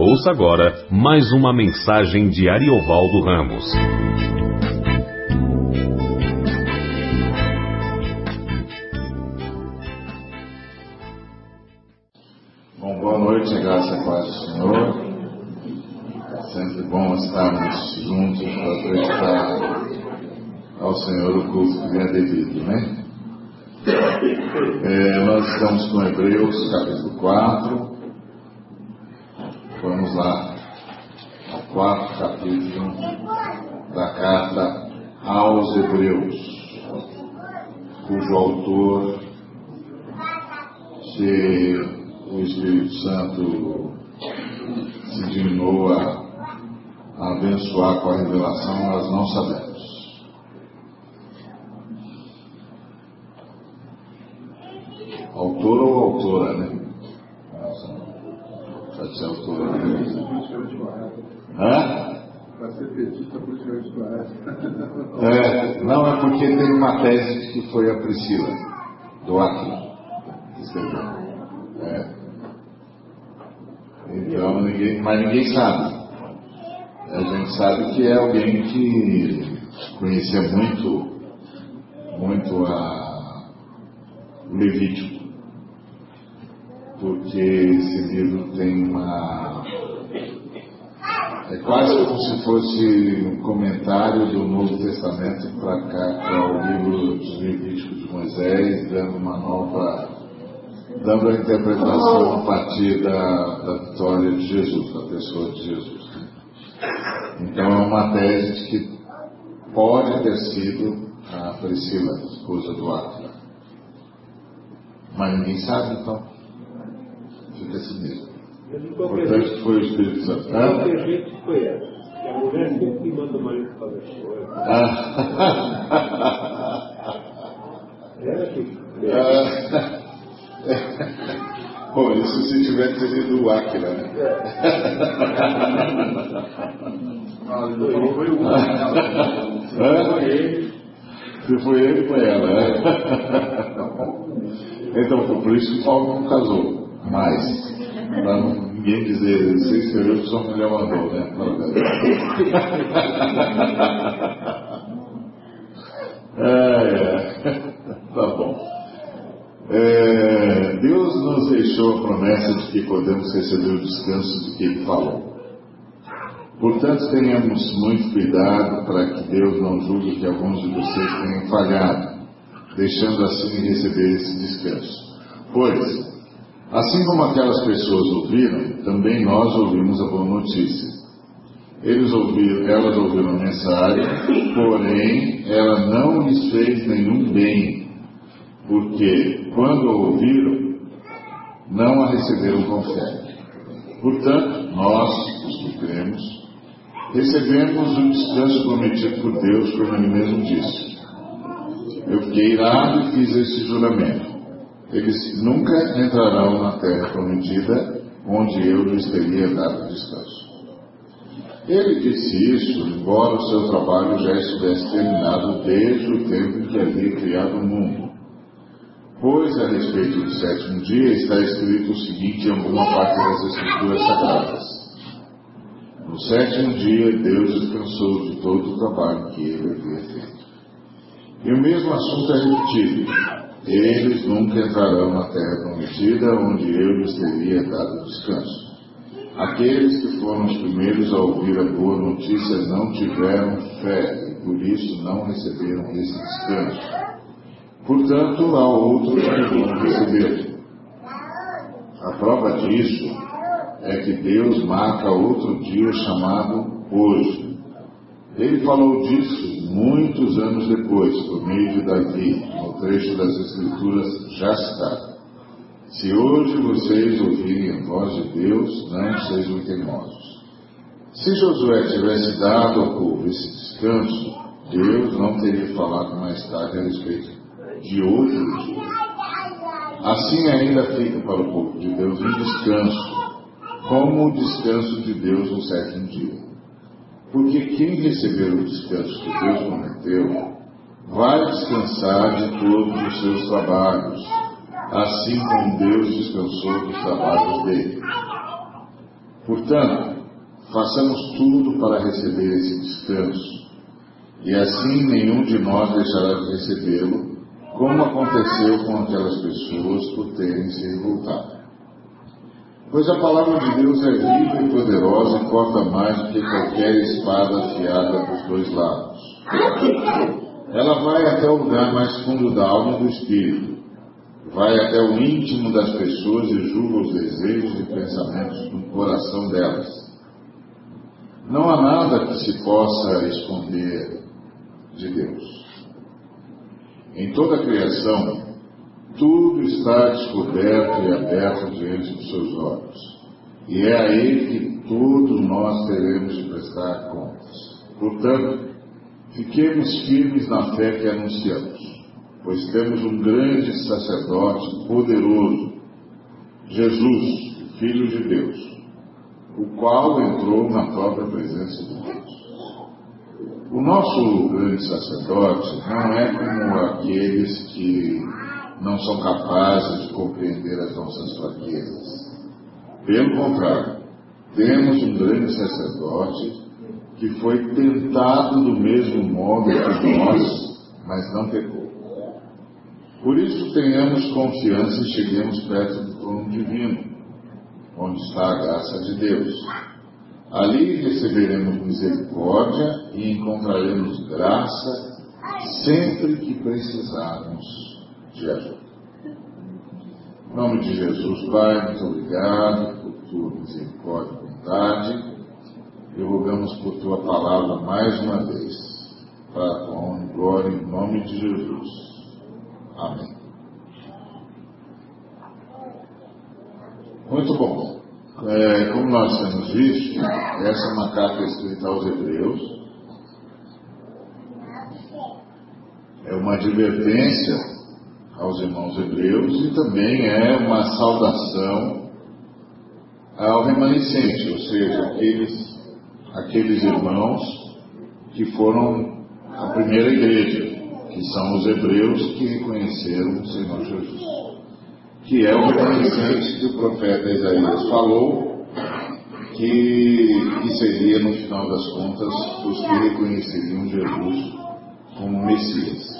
Ouça agora mais uma mensagem de Ariovaldo Ramos. Bom, boa noite, graça e paz do Senhor. É sempre bom estarmos juntos para prestar ao Senhor o culto que é devido, né? É, nós estamos com Hebreus capítulo 4. Vamos lá ao quarto capítulo da carta aos Hebreus, cujo autor, se o Espírito Santo se dignou a, a abençoar com a revelação, nós não sabemos. Autor ou autora, né? Pode ser autora. Né? Hã? Para ser petista, politicamente correto. É, não, é porque tem uma tese que foi a Priscila, do Acre, escreveu. É. Então, ninguém, mas ninguém sabe. A gente sabe que é alguém que conhecia muito, muito a Levítico porque esse livro tem uma. É quase como se fosse um comentário do Novo Testamento para cá, para o livro dos Levíticos de Moisés, dando uma nova. dando a interpretação a partir da, da vitória de Jesus, da pessoa de Jesus. Então é uma tese que pode ter sido a Priscila, esposa do Átila. Mas ninguém sabe então fica assim mesmo. Portanto, foi o Espírito Santo. E a mulher sempre manda o marido fazer show. Ela que. Bom, isso se tiver tenido o Aquila, né? Foi o? Se foi ele, foi ela, né? Então, foi por isso que Paulo não casou mais. Para ninguém dizer, você escreveu que sua mulher mandou, né? É, é. Tá bom. É, Deus nos deixou a promessa de que podemos receber o descanso de que Ele falou. Portanto, tenhamos muito cuidado para que Deus não julgue que alguns de vocês tenham falhado, deixando assim receber esse descanso. Pois, Assim como aquelas pessoas ouviram, também nós ouvimos a boa notícia. Eles ouviram, elas ouviram a mensagem, porém ela não lhes fez nenhum bem, porque quando a ouviram, não a receberam com fé. Portanto, nós, os que cremos, recebemos o descanso prometido por Deus, como Ele mesmo disse. Eu fiquei irado e fiz esse juramento eles nunca entrarão na terra prometida, onde eu lhes teria dado descanso. Ele disse isso, embora o seu trabalho já estivesse terminado desde o tempo em que havia criado o mundo. Pois, a respeito do sétimo dia, está escrito o seguinte em alguma parte das Escrituras Sagradas. No sétimo dia, Deus descansou de todo o trabalho que ele havia feito. E o mesmo assunto é repetido. Eles nunca entrarão na terra prometida, onde eu lhes teria dado descanso. Aqueles que foram os primeiros a ouvir a boa notícia não tiveram fé e por isso não receberam esse descanso. Portanto, há outros que vão receber. A prova disso é que Deus marca outro dia chamado hoje. Ele falou disso muitos anos depois, por meio de Davi, no trecho das Escrituras já citado. Se hoje vocês ouvirem a voz de Deus, não sejam teimosos. Se Josué tivesse dado ao povo esse descanso, Deus não teria falado mais tarde a respeito de outro dia. Assim ainda fica para o povo de Deus um descanso, como o descanso de Deus no sétimo dia. Porque quem receber o descanso que Deus prometeu, vai descansar de todos os seus trabalhos, assim como Deus descansou dos trabalhos dele. Portanto, façamos tudo para receber esse descanso, e assim nenhum de nós deixará de recebê-lo, como aconteceu com aquelas pessoas por terem se revoltado. Pois a palavra de Deus é viva e poderosa e corta mais que qualquer espada afiada dos dois lados. Ela vai até o lugar mais fundo da alma e do espírito, vai até o íntimo das pessoas e julga os desejos e pensamentos do coração delas. Não há nada que se possa esconder de Deus. Em toda a criação, tudo está descoberto e aberto diante dos seus olhos. E é a Ele que todos nós teremos de prestar contas. Portanto, fiquemos firmes na fé que anunciamos, pois temos um grande sacerdote poderoso, Jesus, Filho de Deus, o qual entrou na própria presença de Deus. O nosso grande sacerdote não é como aqueles que não são capazes de compreender as nossas fraquezas. Pelo contrário, temos um grande sacerdote que foi tentado do mesmo modo que nós, mas não pecou. Por isso tenhamos confiança e cheguemos perto do trono divino, onde está a graça de Deus. Ali receberemos misericórdia e encontraremos graça sempre que precisarmos Em nome de Jesus, Pai, muito obrigado por tua misericórdia e bondade e rogamos por tua palavra mais uma vez, para a tua honra e glória, em nome de Jesus. Amém. Muito bom. É, como nós temos visto, essa é uma carta escrita aos Hebreus. É uma advertência aos irmãos hebreus e também é uma saudação ao remanescente, ou seja, aqueles, aqueles irmãos que foram a primeira igreja, que são os hebreus que reconheceram o Senhor Jesus que é o remanescente que o profeta Isaías falou, que, que seria, no final das contas, os que reconheceriam Jesus como Messias.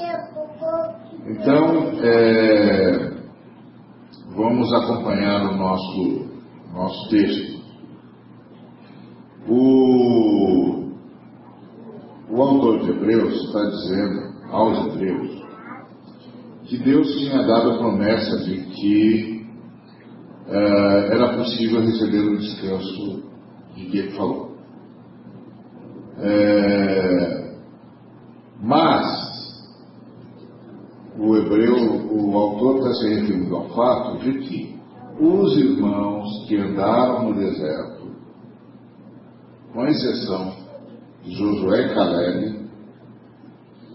Então, é, vamos acompanhar o nosso, nosso texto. O, o autor de Hebreus está dizendo aos Hebreus que Deus tinha dado a promessa de que uh, era possível receber o descanso de que ele falou. É, mas o hebreu, o autor está se referindo ao fato de que os irmãos que andaram no deserto, com exceção de Josué e Caleb,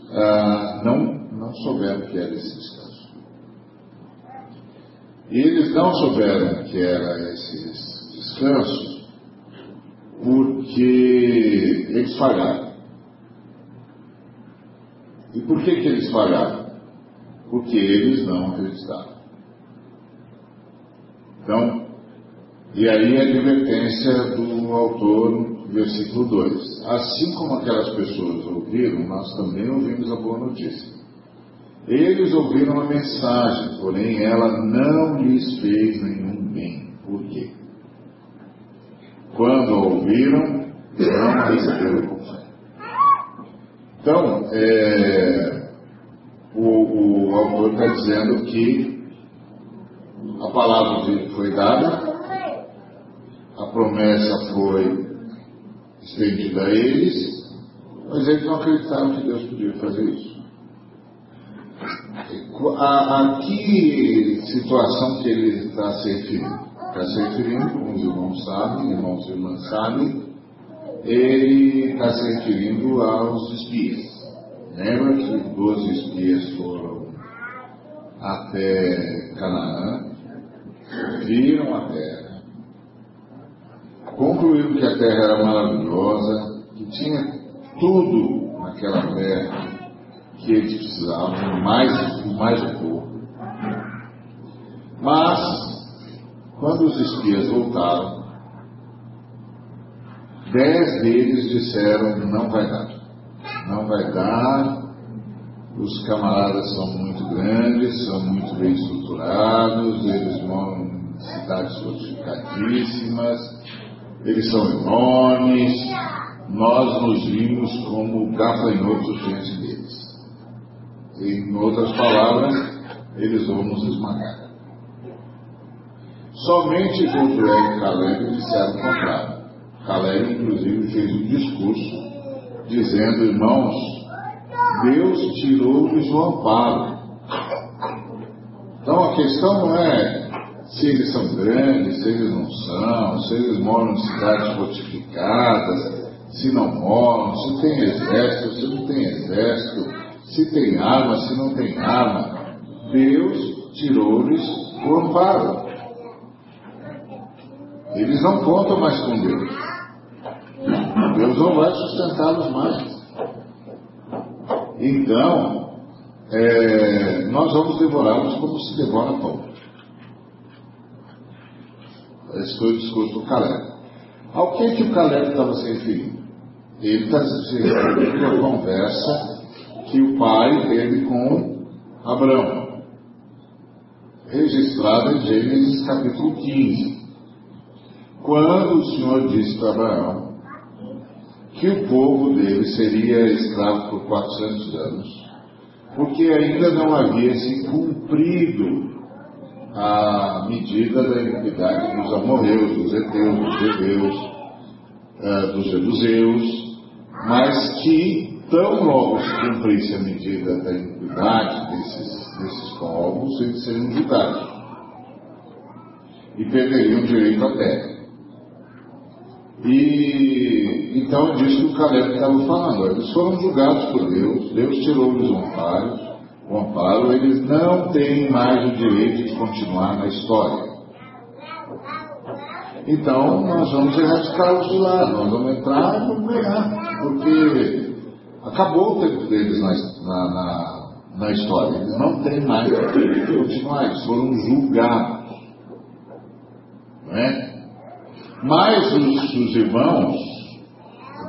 uh, não não souberam que era esse descanso. E eles não souberam que era esse descanso porque eles falharam. E por que, que eles falharam? Porque eles não acreditaram. Então, e aí a advertência do autor, versículo 2. Assim como aquelas pessoas ouviram, nós também ouvimos a boa notícia. Eles ouviram a mensagem, porém ela não lhes fez nenhum bem. Por quê? Quando a ouviram, não receberam com fé. Então, é, o, o autor está dizendo que a palavra foi dada, a promessa foi estendida a eles, mas eles não acreditaram que Deus podia fazer isso a, a que situação que ele está se referindo? Está se referindo, como os irmãos sabem, irmãos e irmãs sabem, ele está se referindo aos espias. Lembra que 12 espias foram até Canaã, viram a terra, concluíram que a terra era maravilhosa, que tinha tudo naquela terra que eles precisavam, mais, mais um pouco. Mas, quando os espias voltaram, Dez deles disseram: não vai dar. Não vai dar. Os camaradas são muito grandes, são muito bem estruturados, eles moram em cidades fortificadíssimas, eles são enormes. Nós nos vimos como gafanhotos diante deles. Em outras palavras, eles vão nos esmagar. Somente Josué e Caleb disseram o contrário. Caleb, inclusive, fez um discurso dizendo, irmãos, Deus tirou-lhes o amparo. Então a questão não é se eles são grandes, se eles não são, se eles moram em cidades fortificadas, se não moram, se tem exército, se não tem exército, se tem arma, se não tem arma. Deus tirou-lhes o amparo. Eles não contam mais com Deus. Deus não vai sustentá-los mais. Então, é, nós vamos devorá-los como se devora pão. Esse foi o discurso do Caleb. Ao que, que o Caleb estava se referindo? Ele está se referindo à conversa que o pai teve com Abraão, registrada em Gênesis capítulo 15. Quando o Senhor disse para Abraão que o povo dele seria escravo por 400 anos, porque ainda não havia se cumprido a medida da iniquidade dos amorreus, dos heteus, dos heveus, uh, dos jebuseus, mas que tão logo se cumprisse a medida da iniquidade desses, desses povos, eles seriam julgados e perderiam direito à terra. E então disso que o Caleb estava falando. Eles foram julgados por Deus, Deus tirou-lhes o amparo, o amparo, eles não têm mais o direito de continuar na história. Então nós vamos erradicá-los de lá, nós vamos entrar e vamos ganhar, porque acabou o tempo deles na, na, na, na história, eles não têm mais o direito de continuar, eles foram julgados. Não é? Mas os, os irmãos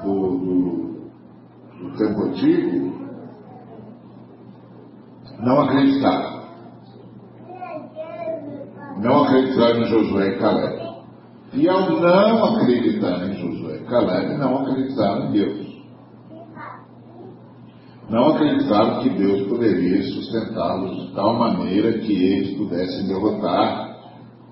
do, do, do tempo antigo não acreditaram. Não acreditaram em Josué e Caleb. E ao não acreditar em Josué e Caleb, não acreditaram em Deus. Não acreditaram que Deus poderia sustentá-los de tal maneira que eles pudessem derrotar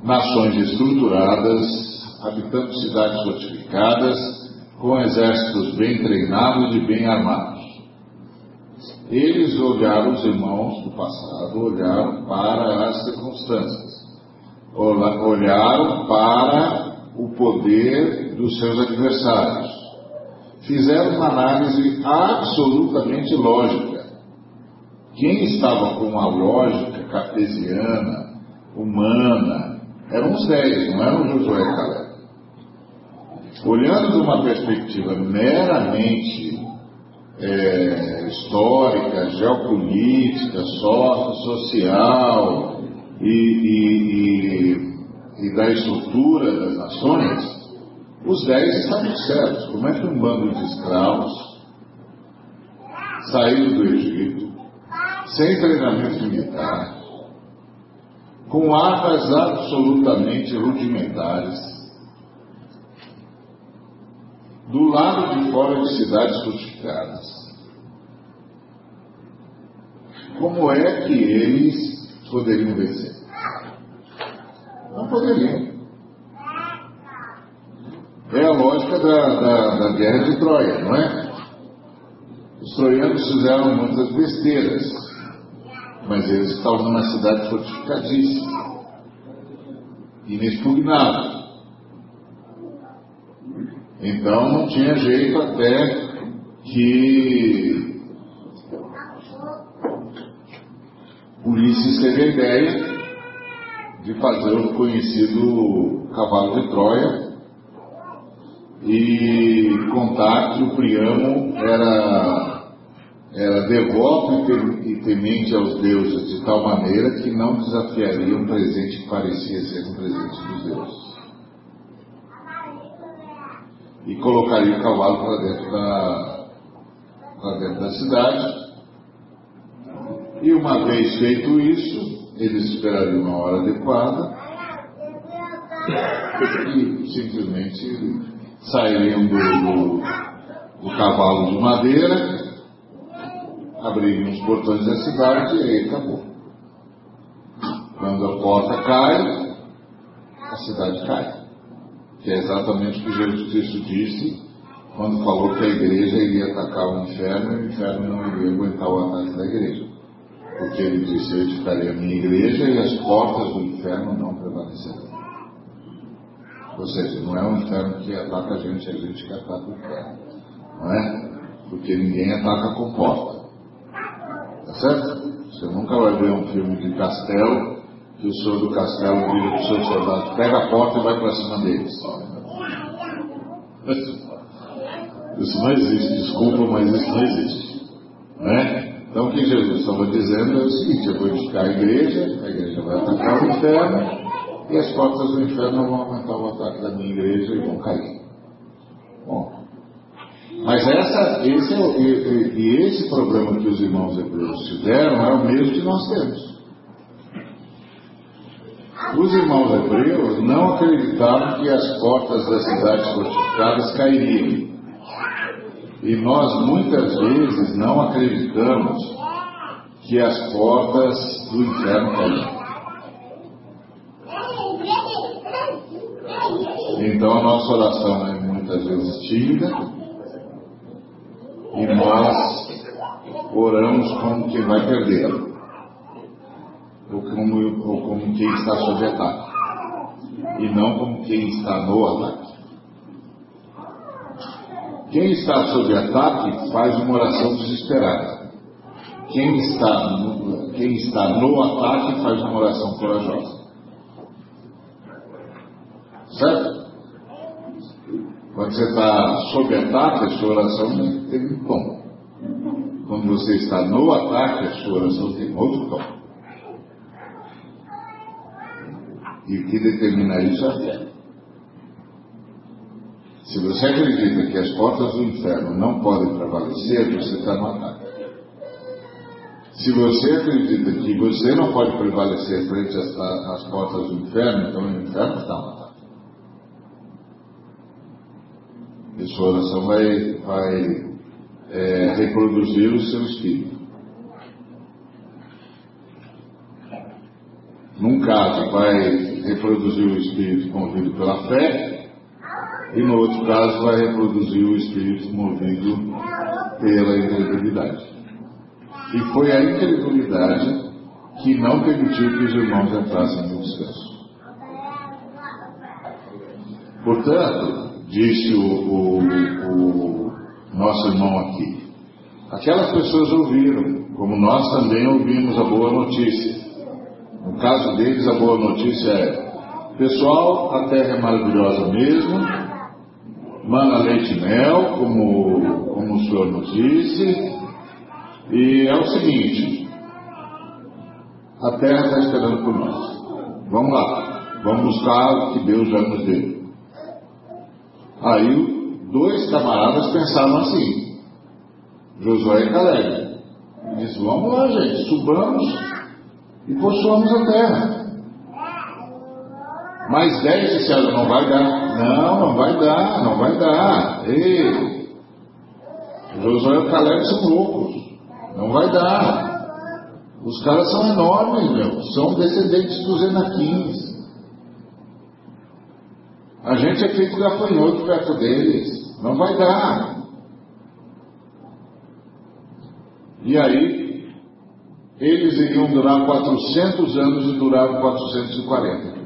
nações estruturadas habitando cidades fortificadas, com exércitos bem treinados e bem armados. Eles olharam, os irmãos do passado, olharam para as circunstâncias, olharam para o poder dos seus adversários, fizeram uma análise absolutamente lógica. Quem estava com a lógica cartesiana, humana, eram os dez, não eram Josué e olhando de uma perspectiva meramente é, histórica, geopolítica, social e, e, e, e, da estrutura das nações, os dez estavam certos. Como é que um bando de escravos, saído do Egito, sem treinamento militar, com armas absolutamente rudimentares, do lado de fora de cidades fortificadas. Como é que eles poderiam vencer? Não poderiam. É a lógica da, da, da guerra de Troia, não é? Os troianos fizeram muitas besteiras, mas eles estavam numa cidade fortificadíssima, inexpugnável. Então não tinha jeito até que Ulisses teve a ideia de fazer o conhecido cavalo de Troia e contar que o Priamo era, era devoto e temente aos deuses de tal maneira que não desafiaria um presente que parecia ser um presente dos deuses. E colocaria o cavalo para dentro da, para dentro da cidade. E uma vez feito isso, eles esperariam uma hora adequada e simplesmente sairiam do, do, do cavalo de madeira, abririam os portões da cidade e aí acabou. Quando a porta cai, a cidade cai. Que é exatamente o que Jesus Cristo disse quando falou que a igreja iria atacar o inferno e o inferno não iria aguentar o ataque da igreja. Porque ele disse: Eu edificarei a minha igreja e as portas do inferno não prevalecerão. Ou seja, não é o inferno que ataca a gente, é a gente que ataca o inferno. Não é? Porque ninguém ataca com porta. Tá certo? Você nunca vai ver um filme de castelo que o senhor do castelo vira para os seus soldados, pega a porta e vai para cima deles. Isso não existe, desculpa, mas isso não existe. Não é? Então o que Jesus estava dizendo é o seguinte, eu vou edificar a igreja, a igreja vai atacar o inferno, e as portas do inferno vão aguentar o ataque da minha igreja e vão cair. Bom, mas essa, esse é, e, e esse problema que os irmãos hebreus tiveram é o mesmo que nós temos. Os irmãos hebreus não acreditavam que as portas das cidades fortificadas cairiam. E nós muitas vezes não acreditamos que as portas do inferno cairiam. Então a nossa oração é muitas vezes tímida e nós oramos como quem vai perder, ou como, ou como quem está sob ataque, e não como quem está no ataque. Quem está sob ataque faz uma oração desesperada. Quem está no, quem está no ataque faz uma oração corajosa. Certo? Quando você está sob ataque, a sua oração tem um tom. Quando você está no ataque, a sua oração tem outro tom. E que determina isso é a fé. Se você acredita que as portas do inferno não podem prevalecer, você está no ataque. Se você acredita que você não pode prevalecer frente às, às portas do inferno, então o inferno está no ataque. E sua oração vai, vai é, reproduzir o seu espírito. Num caso, vai reproduzir o espírito movido pela fé, e no outro caso, vai reproduzir o espírito movido pela incredulidade. E foi a incredulidade que não permitiu que os irmãos entrassem no descanso. Portanto, disse o, o, o, nosso irmão aqui, aquelas pessoas ouviram, como nós também ouvimos a boa notícia. No caso deles, a boa notícia é: pessoal, a terra é maravilhosa mesmo, mana leite e mel, como, como o senhor nos disse, e é o seguinte: a terra está esperando por nós. Vamos lá, vamos buscar o que Deus já nos deu. Aí dois camaradas pensaram assim, Josué e Caleb. Diz, vamos lá, gente, subamos e possuamos a terra. Mais dez disseram, não vai dar. Não, não vai dar, não vai dar. Ei, Josué e Caleb são loucos. Não vai dar. Os caras são enormes, meu. São descendentes dos Enaquins. A gente é feito gafanhoto perto deles. Não vai dar. E aí, eles iriam durar 400 anos e duraram 440.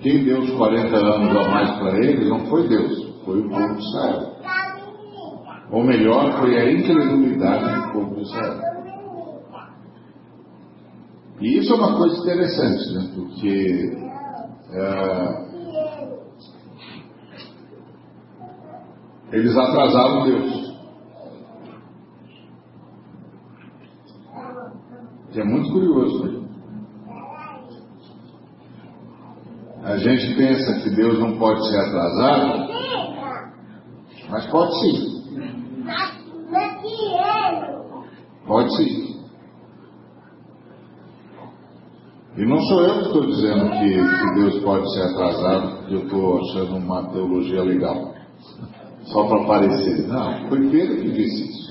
Quem deu os 40 anos a mais para eles não foi Deus, foi o povo de Israel. Ou melhor, foi a incredulidade do povo de Israel. E isso é uma coisa interessante, né? Porque é, eles atrasaram Deus. Que é muito curioso. Né? A gente pensa que Deus não pode ser atrasado, mas pode sim. Pode sim. E não sou eu que estou dizendo que, que, Deus pode ser atrasado porque eu estou achando uma teologia legal. Só para aparecer. Não, foi Pedro que disse isso.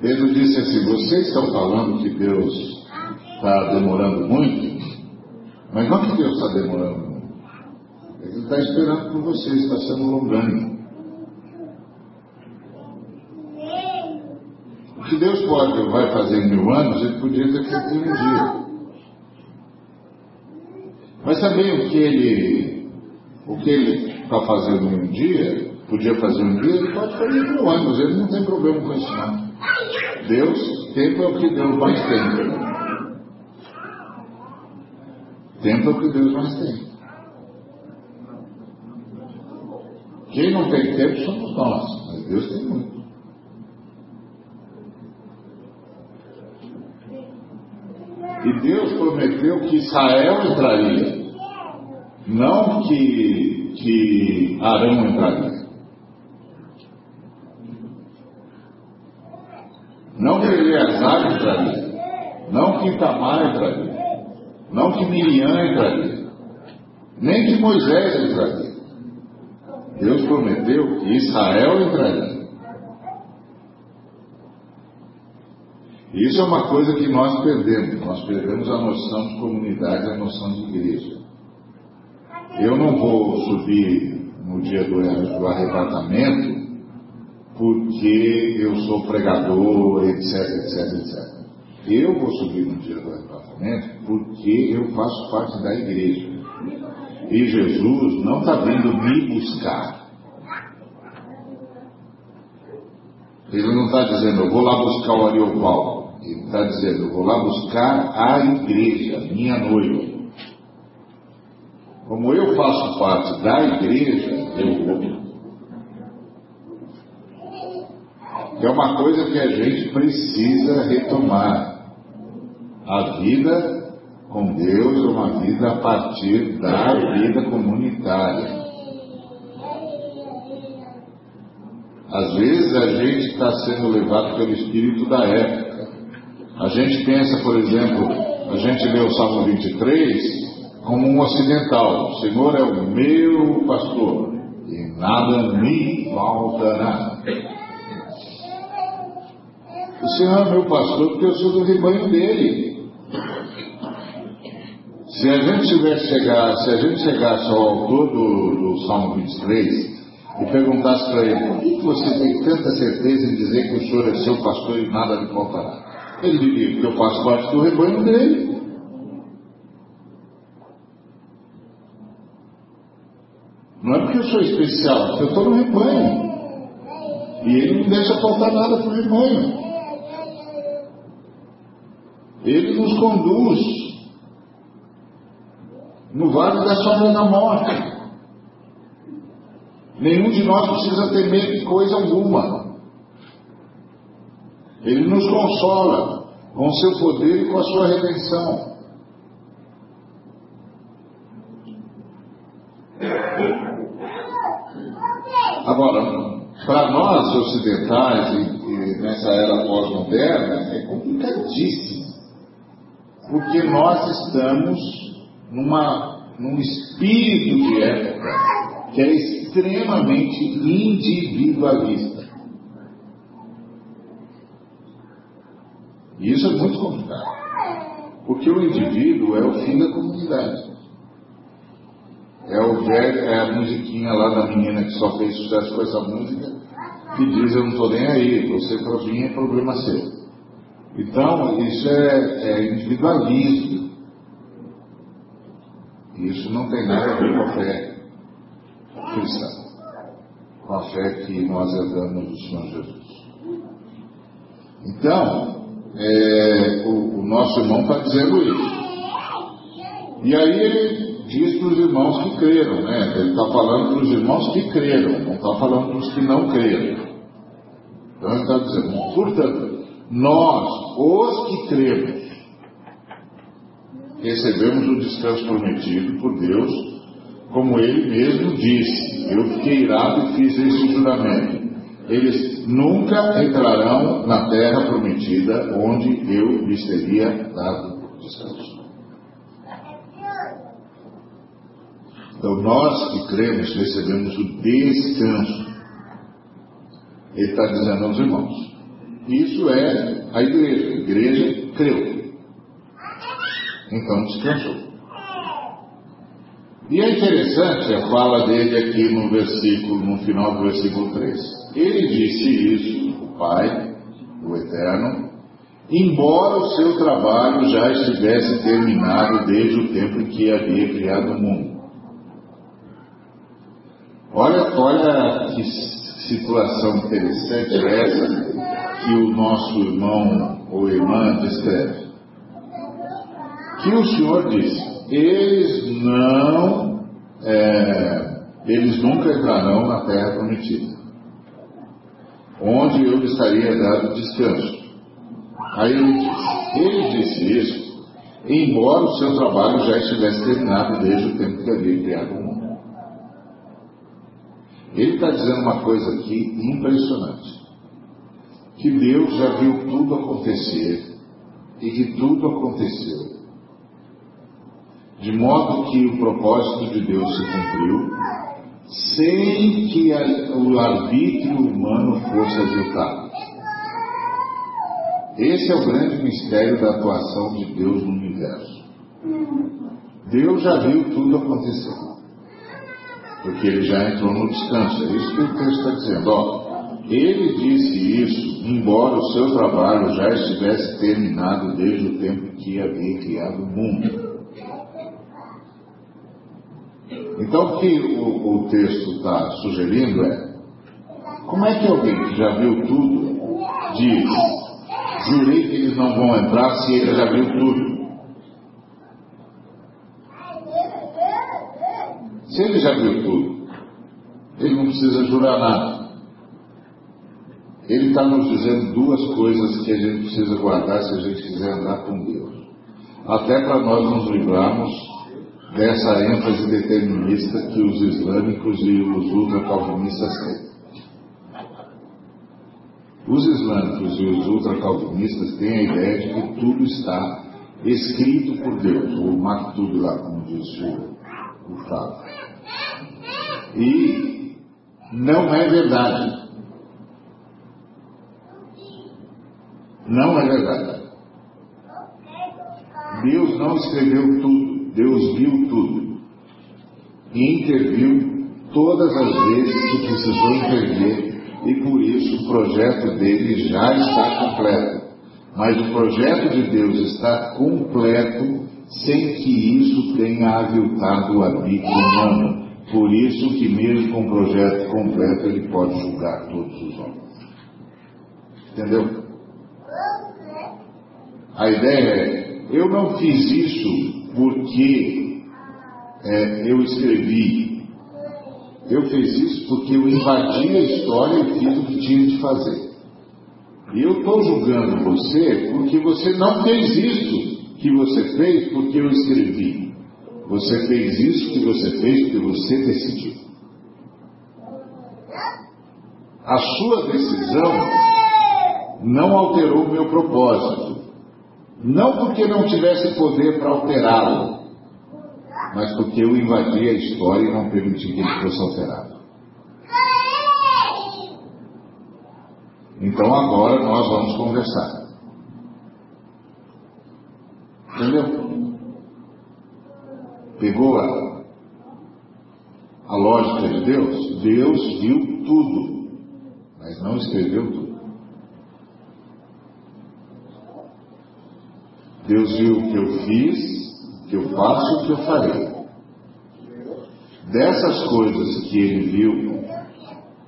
Pedro disse assim: vocês estão falando que Deus está demorando muito, mas não que Deus está demorando muito. Ele está esperando por vocês, está sendo longânimo. O que Deus pode vai fazer em mil anos, ele podia ter feito em um dia. Mas também o que ele o que ele está fazendo em um dia, podia fazer um dia, ele pode fazer em mil anos, ele não tem problema com isso não. Deus, tempo é o que Deus mais tem. Tempo é o que Deus mais tem. Quem não tem tempo somos nós, mas Deus tem muito. E Deus prometeu que Israel entraria, não que, que Arão entraria. Não que Eleazar entraria, não que Itamar entraria, não que Miriam entraria, nem que Moisés entraria. Deus prometeu que Israel entraria. Isso é uma coisa que nós perdemos. Nós perdemos a noção de comunidade, a noção de igreja. Eu não vou subir no dia do, do arrebatamento porque eu sou pregador, etc, etc, etc. Eu vou subir no dia do arrebatamento porque eu faço parte da igreja. E Jesus não está vindo me buscar. Ele não está dizendo, eu vou lá buscar o Ariovaldo. Ele está dizendo, eu vou lá buscar a igreja, minha noiva. Como eu faço parte da igreja, eu vou. Que é uma coisa que a gente precisa retomar. A vida com Deus é uma vida a partir da vida comunitária. Às vezes a gente está sendo levado pelo espírito da época. A gente pensa, por exemplo, a gente lê o Salmo 23 como um ocidental. O Senhor é o meu pastor e nada me faltará. O Senhor é meu pastor porque eu sou do rebanho dele. Se a gente tivesse chegar, se a gente chegasse ao autor do, do Salmo 23 e perguntasse para ele, por que você tem tanta certeza em dizer que o Senhor é seu pastor e nada lhe faltará? Ele diria, porque eu faço parte do rebanho dele. Não é porque eu sou especial, é porque eu estou no rebanho. E ele não deixa faltar nada para o rebanho. Ele nos conduz no vale da sombra da morte. Nenhum de nós precisa temer de coisa alguma. Ele nos consola com seu poder e com a sua redenção. Agora, para nós ocidentais e, e nessa era pós-moderna, é complicadíssimo. Porque nós estamos numa, num espírito de época que é extremamente individualista. E isso é muito complicado. Porque o indivíduo é o fim da comunidade. É, o velho, é a musiquinha lá da menina que só fez sucesso com essa música, que diz eu não estou nem aí, você para mim é problema seu. Então, isso é, é individualismo. Isso não tem nada a ver com a fé cristã, com a fé que nós herdamos do Senhor Jesus. Então, é, o, o nosso irmão está dizendo isso. E aí ele diz para os irmãos que creram, né? Ele está falando para os irmãos que creram, não está falando para os que não creram. Então ele está dizendo, portanto, nós, os que cremos, recebemos o descanso prometido por Deus, como ele mesmo disse. Eu fiquei irado e fiz esse juramento. Eles nunca entrarão na terra prometida, onde eu lhes teria dado descanso. Então, nós que cremos recebemos o descanso. Ele está dizendo aos irmãos: Isso é a igreja. A igreja creu. Então descansou. E é interessante a fala dele aqui no versículo, no final do versículo 3. Ele disse isso, o Pai, o Eterno, embora o seu trabalho já estivesse terminado desde o tempo em que havia criado o mundo. Olha, olha que situação interessante essa que o nosso irmão ou irmã descreve. Que o Senhor disse, eles não, é, eles nunca entrarão na terra prometida, onde eu lhes estaria dado descanso. Aí ele disse, ele disse isso, embora o seu trabalho já estivesse terminado desde o tempo que havia criado o mundo. Ele está dizendo uma coisa aqui impressionante. Que Deus já viu tudo acontecer e que tudo aconteceu. De modo que o propósito de Deus se cumpriu, sem que o arbítrio humano fosse aviltado. Esse é o grande mistério da atuação de Deus no universo. Deus já viu tudo acontecer porque ele já entrou no descanso. É isso que o texto está dizendo. Ó, ele disse isso, embora o seu trabalho já estivesse terminado desde o tempo que havia criado o mundo. Então, o que o, o texto está sugerindo é: como é que alguém que já viu tudo diz, jurei que eles não vão entrar se ele já viu tudo? Se ele já viu tudo, ele não precisa jurar nada. Ele está nos dizendo duas coisas que a gente precisa guardar se a gente quiser andar com Deus. Até para nós nos livrarmos dessa ênfase determinista que os islâmicos e os ultracalvinistas têm. Os islâmicos e os ultracalvinistas têm a ideia de que tudo está escrito por Deus, o maktub lá, como diz o, o Fábio. E não é verdade. Não é verdade. Deus não escreveu tudo, Deus viu tudo. E interviu todas as vezes que precisou intervir, e por isso o projeto dele já está completo. Mas o projeto de Deus está completo sem que isso tenha aviltado o arbítrio humano. Por isso que mesmo com o projeto completo ele pode julgar todos os homens. Entendeu? A ideia é, eu não fiz isso porque é, eu escrevi. Eu fiz isso porque eu invadi a história e fiz o que tinha de fazer. E eu estou julgando você porque você não fez isso que você fez porque eu escrevi. Você fez isso que você fez porque você decidiu. A sua decisão não alterou o meu propósito. Não porque não tivesse poder para alterá-lo, mas porque eu invadi a história e não permiti que ele fosse alterado. Então agora nós vamos conversar. Entendeu? Pegou a, a lógica de Deus? Deus viu tudo, mas não escreveu tudo. Deus viu o que eu fiz, o que eu faço e o que eu farei. Dessas coisas que ele viu,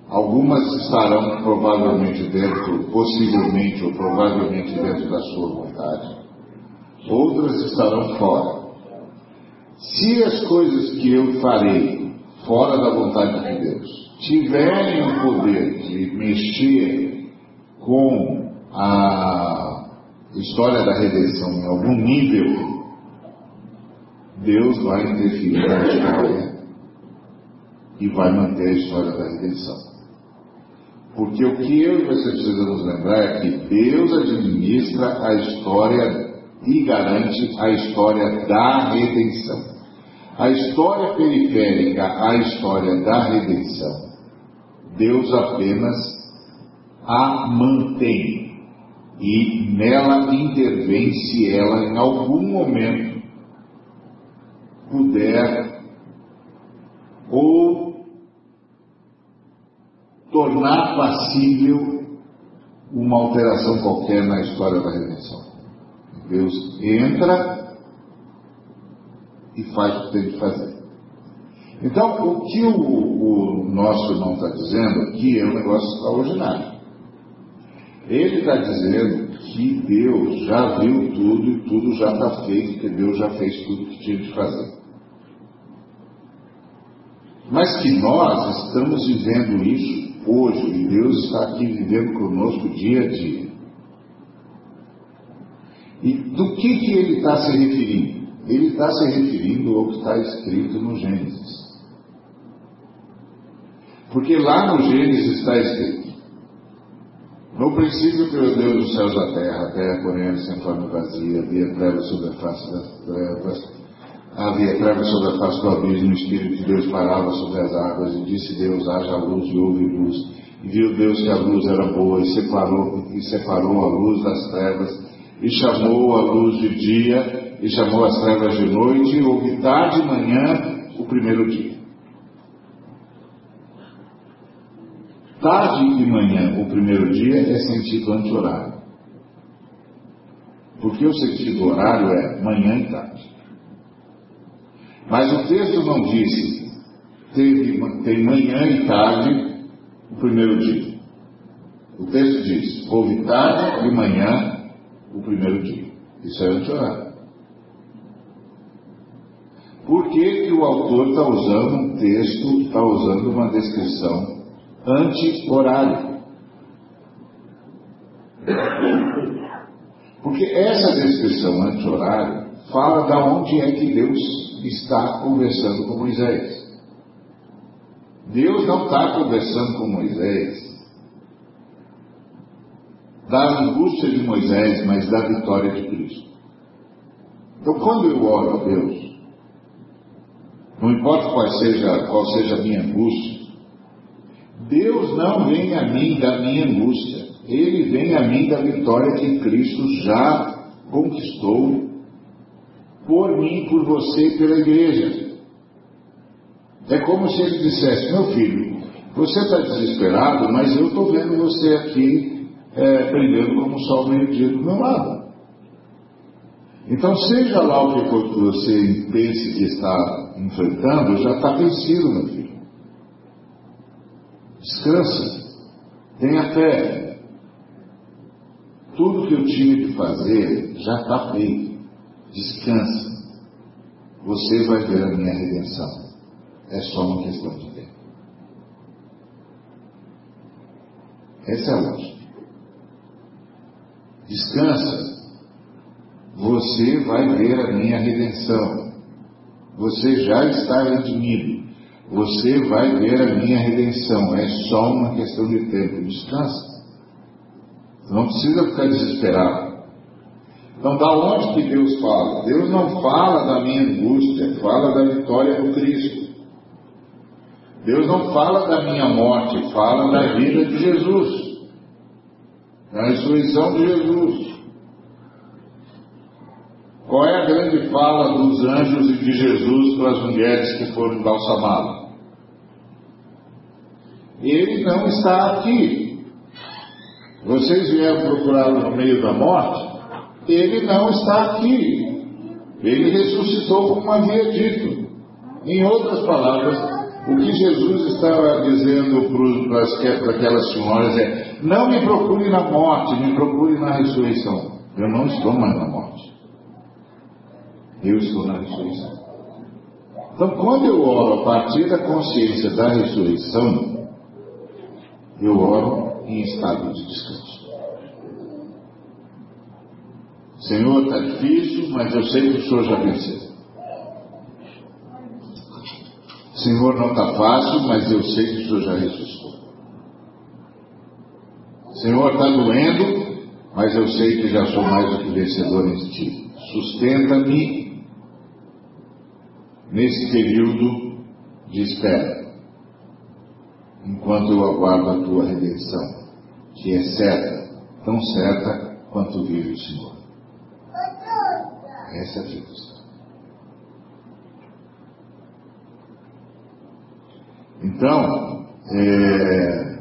algumas estarão provavelmente dentro, possivelmente ou provavelmente dentro da sua vontade, outras estarão fora. Se as coisas que eu farei fora da vontade de Deus tiverem o poder de mexer com a história da redenção em algum nível, Deus vai interferir na história e vai manter a história da redenção. Porque o que eu e você precisamos lembrar é que Deus administra a história e garante a história da redenção. A história periférica à história da redenção, Deus apenas a mantém e nela intervém se ela em algum momento puder ou tornar passível uma alteração qualquer na história da redenção. Deus entra e faz o que tem que fazer. Então, o que o, o nosso irmão está dizendo aqui é um negócio extraordinário. Ele está dizendo que Deus já viu tudo e tudo já está feito, que Deus já fez tudo que tinha de fazer. Mas que nós estamos vivendo isso hoje, e Deus está aqui vivendo conosco dia a dia. E do que, que ele está se referindo? Ele está se referindo ao que está escrito no Gênesis. Porque lá no Gênesis está escrito: No princípio criou Deus os céus e a terra, a terra, porém, sem forma vazia, havia trevas sobre a face das trevas, havia trevas sobre a face do abismo, o Espírito de Deus parava sobre as águas, e disse Deus: haja luz e houve luz. E viu Deus que a luz era boa, e separou, e separou a luz das trevas e chamou a luz de dia, e chamou as trevas de noite, e houve tarde e manhã o primeiro dia. Tarde e manhã, o primeiro dia, é sentido anti-horário. Porque o sentido horário é manhã e tarde. Mas o texto não disse teve, tem manhã e tarde o primeiro dia. O texto diz houve tarde e manhã o primeiro dia. Isso é anti-horário. Por que, que o autor está usando um texto, está usando uma descrição anti-horário? Porque essa descrição anti-horário fala da onde é que Deus está conversando com Moisés. Deus não está conversando com Moisés da angústia de Moisés, mas da vitória de Cristo. Então, quando eu oro a Deus, não importa qual seja, qual seja a minha angústia, Deus não vem a mim da minha angústia, Ele vem a mim da vitória que Cristo já conquistou por mim, por você e pela igreja. É como se ele dissesse: Meu filho, você está desesperado, mas eu estou vendo você aqui é, como o sol meio-dia do meu lado. Então, seja lá o que que você pense que está enfrentando, já está vencido, meu filho. Descansa. Tenha fé. Tudo que eu tinha que fazer já está feito. Descansa. Você vai ver a minha redenção. É só uma questão de tempo. Essa é a lógica descansa, você vai ver a minha redenção. Você já está redimido. Você vai ver a minha redenção. É só uma questão de tempo. Descansa. Não precisa ficar desesperado. Então, da onde que Deus fala? Deus não fala da minha angústia, fala da vitória do Cristo. Deus não fala da minha morte, fala da vida de Jesus a ressurreição de Jesus. Qual é a grande fala dos anjos e de Jesus para as mulheres que foram balsamadas? Ele não está aqui. Vocês vieram procurá-lo no meio da morte? Ele não está aqui. Ele ressuscitou como havia dito. Em outras palavras, o que Jesus estava dizendo para aquelas senhoras é: não me procure na morte, me procure na ressurreição. Eu não estou mais na morte. Eu estou na ressurreição. Então, quando eu oro a partir da consciência da ressurreição, eu oro em estado de descanso. Senhor, está difícil, mas eu sei que o Senhor já venceu. Senhor, não está fácil, mas eu sei que o Senhor já ressuscitou. Senhor, está doendo, mas eu sei que já sou mais do que vencedor em ti. Sustenta-me nesse período de espera, enquanto eu aguardo a tua redenção, que é certa, tão certa quanto vive o Senhor. Essa é a Jesus. Então, é,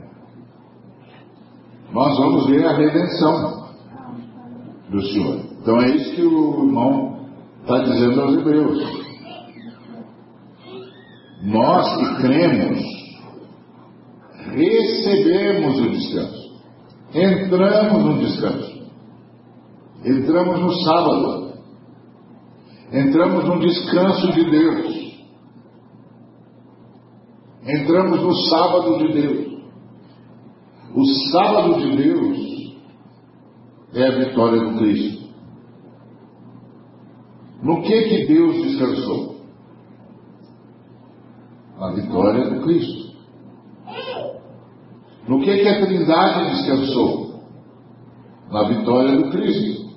nós vamos ver a redenção do Senhor. Então é isso que o irmão está dizendo aos Hebreus. Nós que cremos, recebemos o descanso. Entramos no descanso. Entramos no sábado. Entramos no descanso de Deus. Entramos no sábado de Deus. O sábado de Deus é a vitória do Cristo. No que que Deus descansou? Na vitória do Cristo. No que que a Trindade descansou? Na vitória do Cristo.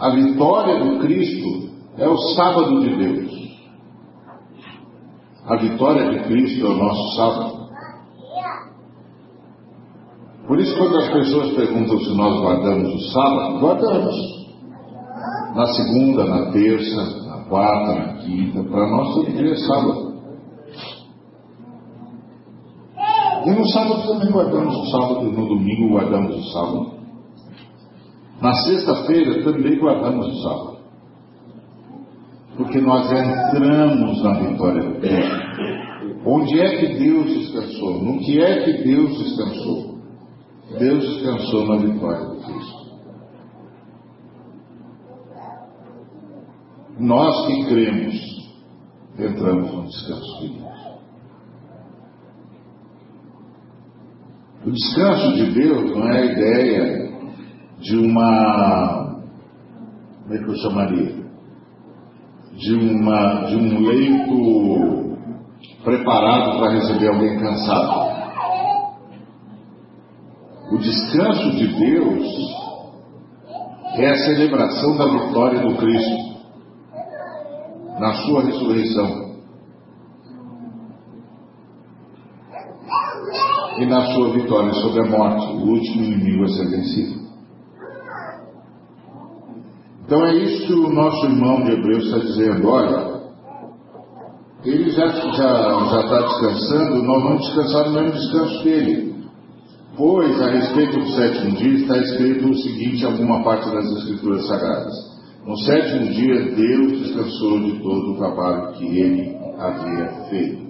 A vitória do Cristo é o sábado de Deus. A vitória de Cristo é o nosso sábado. Por isso, quando as pessoas perguntam se nós guardamos o sábado, guardamos. Na segunda, na terça, na quarta, na quinta, para nós todo dia é sábado. E no sábado também guardamos o sábado, no domingo guardamos o sábado. Na sexta-feira também guardamos o sábado porque nós entramos na vitória do Cristo. Onde é que Deus descansou? No que é que Deus descansou? Deus descansou na vitória do Cristo. Nós que cremos, entramos no descanso de Deus. O descanso de Deus não é a ideia de uma. Como é que eu chamaria? de, uma, de um leito preparado para receber alguém cansado. O descanso de Deus é a celebração da vitória do Cristo na sua ressurreição e na sua vitória sobre a morte, o último inimigo a ser vencido. Então é isso que o nosso irmão de Hebreus está dizendo. Olha, ele já está descansando, nós vamos descansar no mesmo descanso dele. Pois, a respeito do sétimo dia, está escrito o seguinte em alguma parte das Escrituras Sagradas. No sétimo dia, Deus descansou de todo o trabalho que ele havia feito.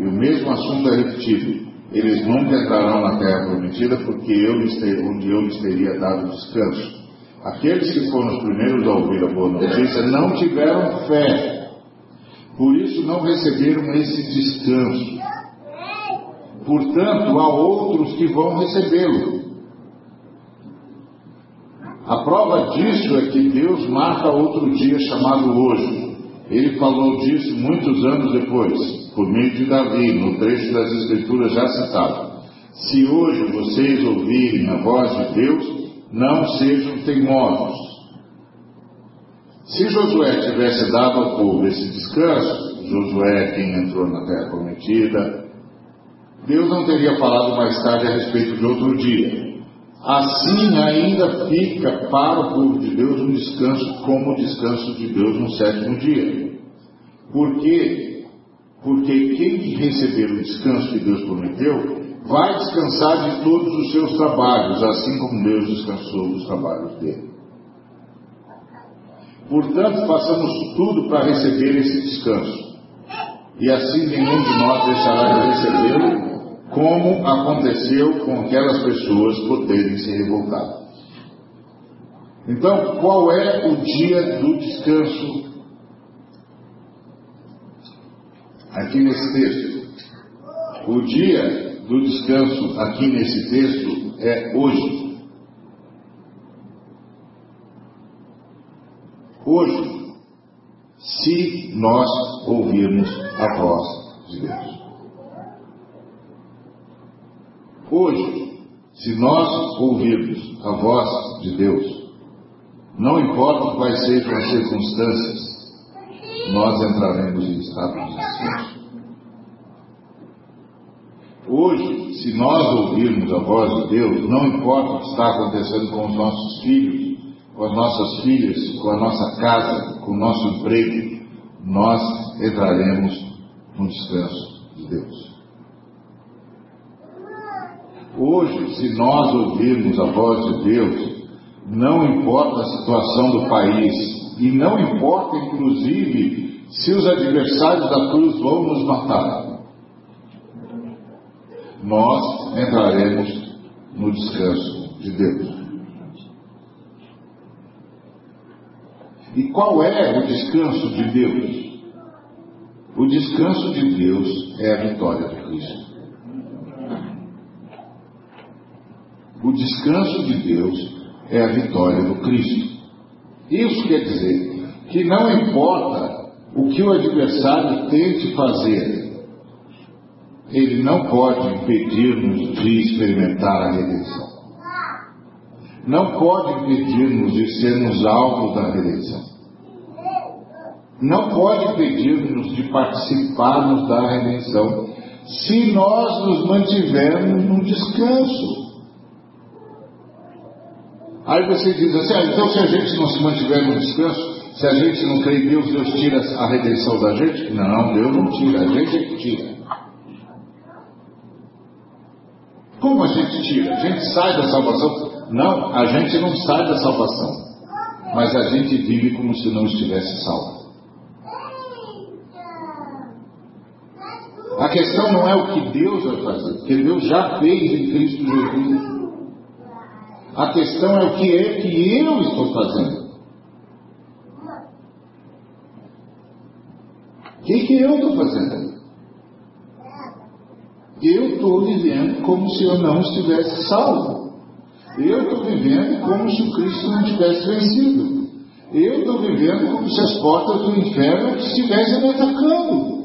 E o mesmo assunto é repetido. Eles nunca entrarão na terra prometida, porque eu lhes ter, onde eu lhes teria dado descanso. Aqueles que foram os primeiros a ouvir a boa notícia não tiveram fé, por isso não receberam esse descanso. Portanto, há outros que vão recebê-lo. A prova disso é que Deus marca outro dia chamado hoje. Ele falou disso muitos anos depois, por meio de Davi, no trecho das Escrituras já citado. Se hoje vocês ouvirem a voz de Deus, não sejam teimosos. Se Josué tivesse dado ao povo esse descanso, Josué quem entrou na terra prometida, Deus não teria falado mais tarde a respeito de outro dia. Assim ainda fica para o povo de Deus um descanso como o descanso de Deus no sétimo dia. Por quê? Porque quem receber o descanso que Deus prometeu vai descansar de todos os seus trabalhos, assim como Deus descansou dos trabalhos dele. Portanto, façamos tudo para receber esse descanso. E assim nenhum de nós deixará de recebê-lo, como aconteceu com aquelas pessoas por terem se revoltado. Então, qual é o dia do descanso aqui nesse texto? O dia do descanso aqui nesse texto é hoje. Hoje, se nós ouvirmos a voz de Deus. Hoje, se nós ouvirmos a voz de Deus, não importa quais sejam as circunstâncias, nós entraremos em estado de descanso. Hoje, se nós ouvirmos a voz de Deus, não importa o que está acontecendo com os nossos filhos, com as nossas filhas, com a nossa casa, com o nosso emprego, nós entraremos no descanso de Deus. Hoje, se nós ouvirmos a voz de Deus, não importa a situação do país, e não importa, inclusive, se os adversários da cruz vão nos matar, nós entraremos no descanso de Deus. E qual é o descanso de Deus? O descanso de Deus é a vitória de Cristo. O descanso de Deus é a vitória do Cristo. Isso quer dizer que não importa o que o adversário tente fazer, ele não pode impedir-nos de experimentar a redenção. Não pode impedir-nos de sermos alvo da redenção. Não pode impedir-nos de participarmos da redenção se nós nos mantivermos no descanso. Aí você diz assim, ah, então se a gente não se mantiver no descanso, se a gente não crê em Deus, Deus tira a redenção da gente? Não, Deus não tira, a gente é que tira. Como a gente tira? A gente sai da salvação? Não, a gente não sai da salvação. Mas a gente vive como se não estivesse salvo. A questão não é o que Deus vai fazer, porque Deus já fez em Cristo Jesus. A questão é o que é que eu estou fazendo. O que, que eu estou fazendo? eu estou vivendo como se eu não estivesse salvo. Eu estou vivendo como se o Cristo não tivesse vencido. Eu estou vivendo como se as portas do inferno estivessem me atacando.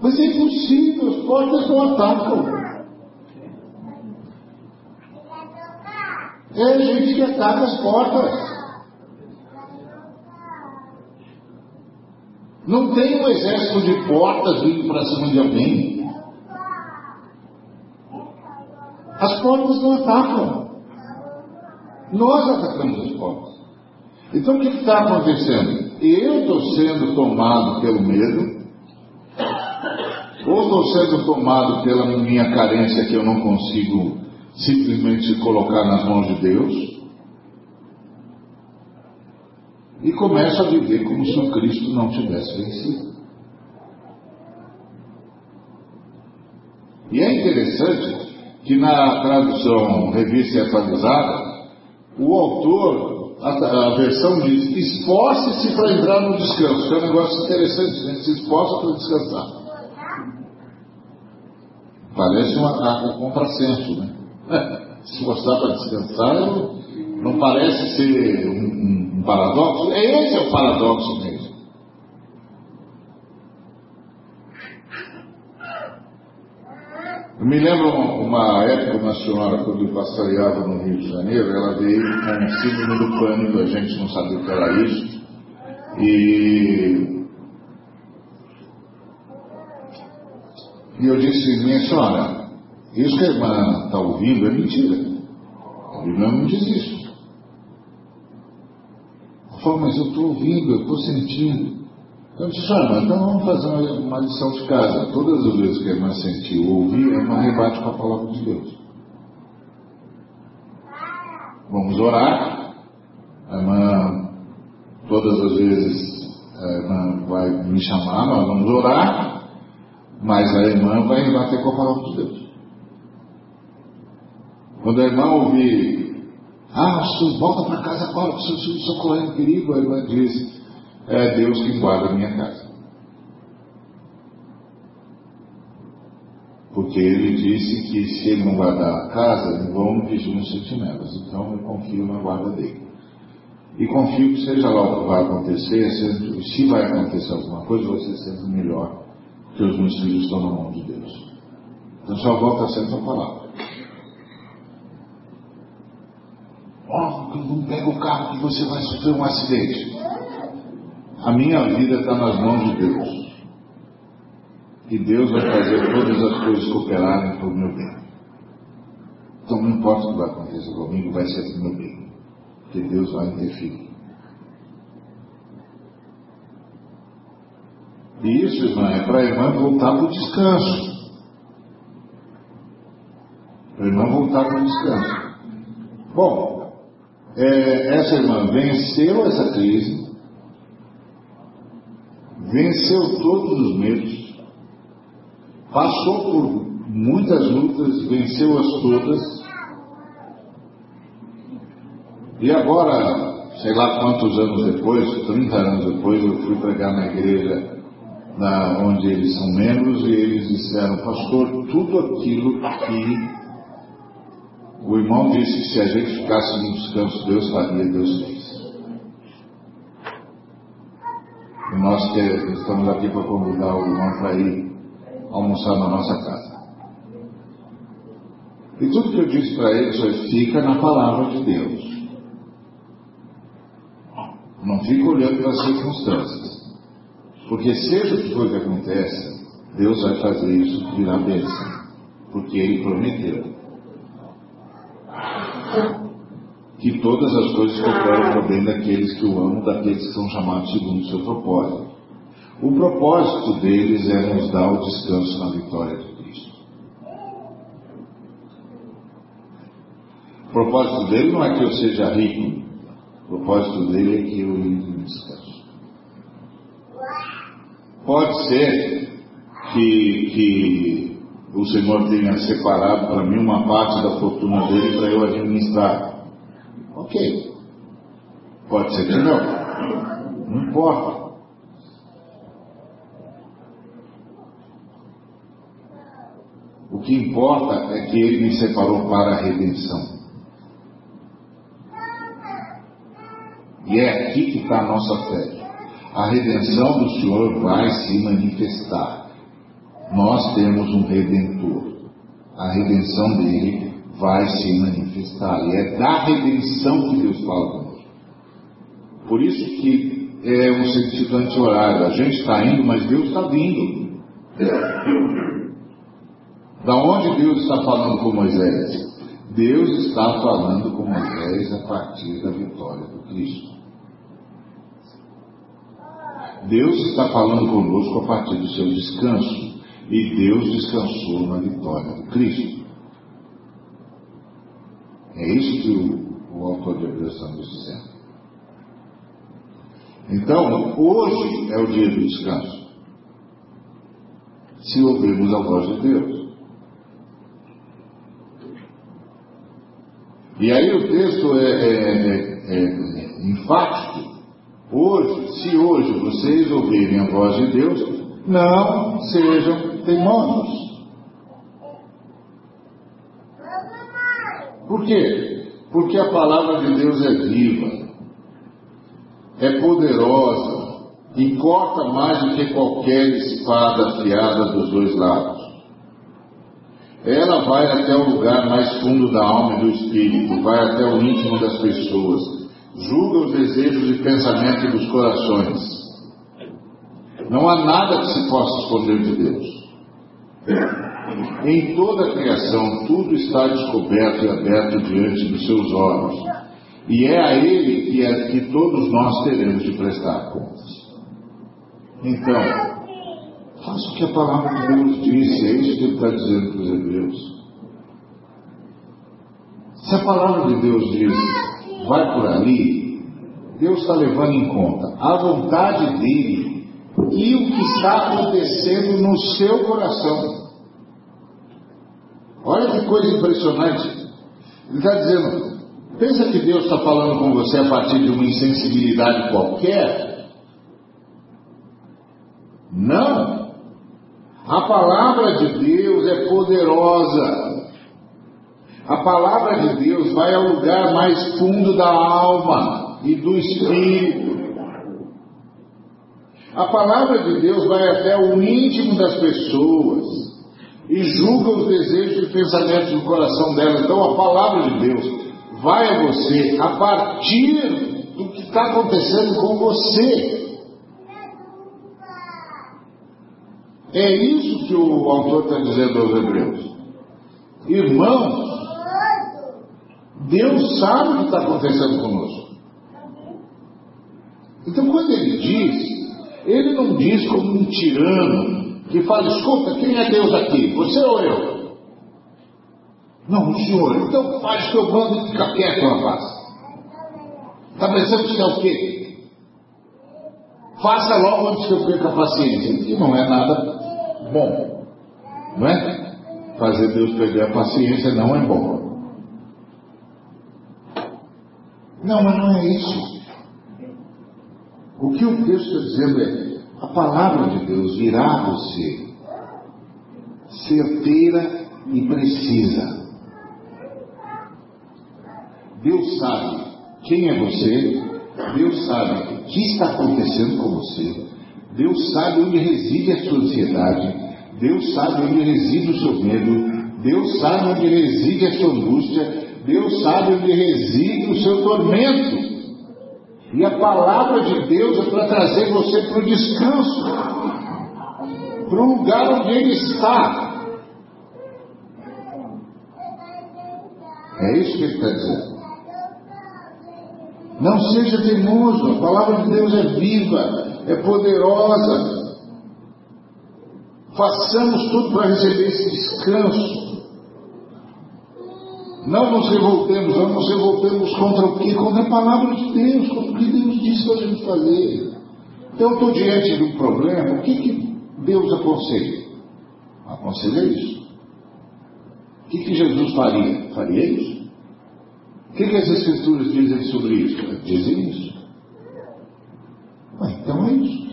Mas é impossível, as portas não atacam. É gente que ataca as portas. Não tem um exército de portas vindo para cima de alguém. As portas não atacam. Nós atacamos as portas. Então o que está acontecendo? Eu estou sendo tomado pelo medo, ou estou sendo tomado pela minha carência que eu não consigo simplesmente colocar nas mãos de Deus, e começo a viver como se o Cristo não tivesse vencido. E é interessante que na tradução revista e atualizada, o autor, a, a versão diz, esforce-se para entrar no descanso, que é um negócio interessante, né? se esforça para descansar. Parece um contrassenso, né? Se esforçar para descansar não parece ser um, um, um paradoxo? É esse é o paradoxo mesmo. Eu me lembro uma época, uma senhora, quando eu pastoreava no Rio de Janeiro, ela veio com um síndrome do pânico, a gente não sabia o que era isso. E, e eu disse, minha senhora, isso que a irmã está ouvindo é mentira. A Bíblia não diz isso. Ela falou, mas eu estou ouvindo, eu estou sentindo. Então eu disse, ah, então vamos fazer uma, uma lição de casa. Todas as vezes que a irmã sentiu ou ouvir, a irmã rebate com a palavra de Deus. Vamos orar. A irmã, todas as vezes, a irmã vai me chamar, nós vamos orar, mas a irmã vai rebater com a palavra de Deus. Quando a irmã ouvir, ah, volta para casa agora, porque filho está correndo perigo, a irmã diz, é Deus que guarda a minha casa. Porque ele disse que se ele não guardar a casa, vão vigir os sentinelas. Então eu confio na guarda dele. E confio que seja lá o que vai acontecer, se vai acontecer alguma coisa, ser sempre melhor, que os meus filhos estão na mão de Deus. Então só volta sempre a palavra. Oh, não pega o carro que você vai sofrer um acidente. A minha vida está nas mãos de Deus. E Deus vai fazer todas as coisas cooperarem para o meu bem. Então não importa o que vai acontecer comigo, vai ser para meu bem. Porque Deus vai interferir. E isso, irmã, é para a irmã voltar para o descanso. Para a irmã voltar para o descanso. Bom, é, essa irmã venceu essa crise, venceu todos os medos, passou por muitas lutas, venceu-as todas, e agora, sei lá quantos anos depois, 30 anos depois, eu fui pregar na igreja na, onde eles são membros e eles disseram, pastor, tudo aquilo que o irmão disse que se a gente ficasse no descanso, Deus faria, Deus fez. E nós estamos aqui para convidar o irmão para ir almoçar na nossa casa. E tudo que eu disse para eles foi: fica na palavra de Deus. Não fica olhando para as circunstâncias. Porque seja o que for que acontece, Deus vai fazer isso virar bênção. Porque Ele prometeu que todas as coisas cooperam para o bem daqueles que o amam, daqueles que são chamados segundo o seu propósito. O propósito deles é nos dar o descanso na vitória de Cristo. O propósito dele não é que eu seja rico, o propósito dele é que eu entre no descanso. Pode ser que, que o Senhor tenha separado para mim uma parte da fortuna dele para eu administrar. Ok. Pode ser que não. Não importa. O que importa é que ele me separou para a redenção. E é aqui que está a nossa fé. A redenção do Senhor vai se manifestar. Nós temos um redentor. A redenção dele vai se manifestar. E é da redenção que Deus fala conosco. Por isso que é um sentido anti-horário. A gente está indo, mas Deus está vindo. Da onde Deus está falando com Moisés? Deus está falando com Moisés a partir da vitória do Cristo. Deus está falando conosco a partir do seu descanso. E Deus descansou na vitória do Cristo. É isso que o, o autor de Hebreus está nos dizendo. Então, hoje é o dia do descanso. Se ouvirmos a voz de Deus. E aí o texto é, é, é, é enfático. Hoje, se hoje vocês ouvirem a voz de Deus, não sejam teimosos. Por quê? Porque a palavra de Deus é viva, é poderosa e corta mais do que qualquer espada afiada dos dois lados. Ela vai até o lugar mais fundo da alma e do espírito, vai até o íntimo das pessoas, julga os desejos e pensamentos dos corações. Não há nada que se possa esconder de Deus. Em toda a criação, tudo está descoberto e aberto diante dos seus olhos. E é a Ele que, é, que todos nós teremos de prestar contas. Então, faça o que a palavra de Deus disse, é isso que ele está dizendo para os hebreus. Se a palavra de Deus diz, vai por ali, Deus está levando em conta a vontade dele e o que está acontecendo no seu coração. Olha que coisa impressionante. Ele está dizendo: pensa que Deus está falando com você a partir de uma insensibilidade qualquer? Não. A palavra de Deus é poderosa. A palavra de Deus vai ao lugar mais fundo da alma. e do Espírito. A palavra de Deus vai até o íntimo das pessoas e julga os desejos e pensamentos do coração delas. Então a palavra de Deus vai a você a partir do que está acontecendo com você. É isso que o autor está dizendo aos Hebreus. Irmãos, Deus sabe o que está acontecendo conosco. Então, quando ele diz, ele não diz como um tirano que fala: escuta, quem é Deus aqui? Você ou eu? Não, o senhor. Então faz o que eu mando e fica quieto, rapaz. Está pensando que é o quê? Faça logo antes que eu perca a paciência. Que não é nada bom. Não é? Fazer Deus perder a paciência não é bom. Não, mas não é isso. O que o texto está dizendo é: a palavra de Deus virá a você certeira e precisa. Deus sabe quem é você, Deus sabe o que está acontecendo com você, Deus sabe onde reside a sua ansiedade, Deus sabe onde reside o seu medo, Deus sabe onde reside a sua angústia, Deus sabe onde reside o seu tormento. E a palavra de Deus é para trazer você para o descanso, para o lugar onde Ele está. É isso que Ele está dizendo. Não seja teimoso, a palavra de Deus é viva, é poderosa. Façamos tudo para receber esse descanso. Não nos revoltemos, não nos revoltemos contra o que? Contra a palavra de Deus, contra o que Deus disse para a gente fazer. Então eu estou diante de um problema, o que, que Deus aconselha? Aconselha isso. O que, que Jesus faria? Faria isso? O que, que as Escrituras dizem sobre isso? Dizem isso. então é isso.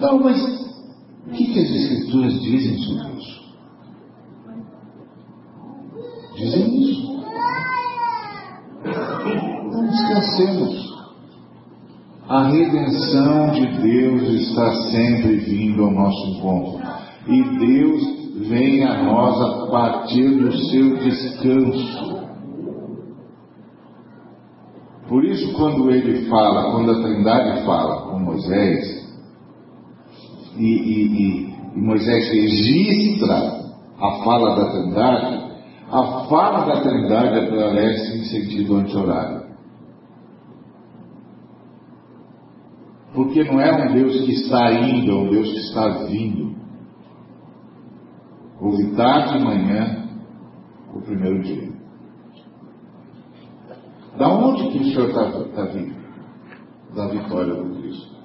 Não, mas o que, que as Escrituras dizem sobre isso? Dizem isso. Então descansemos. A redenção de Deus está sempre vindo ao nosso encontro. E Deus vem a nós a partir do seu descanso. Por isso, quando ele fala, quando a Trindade fala com Moisés, e, e, e, e Moisés registra a fala da Trindade, a fala da Trindade aparece em sentido anti-horário. Porque não é um Deus que está indo, é um Deus que está vindo. Houve tarde e manhã o primeiro dia. Da onde que o Senhor está tá vindo? Da vitória do Cristo.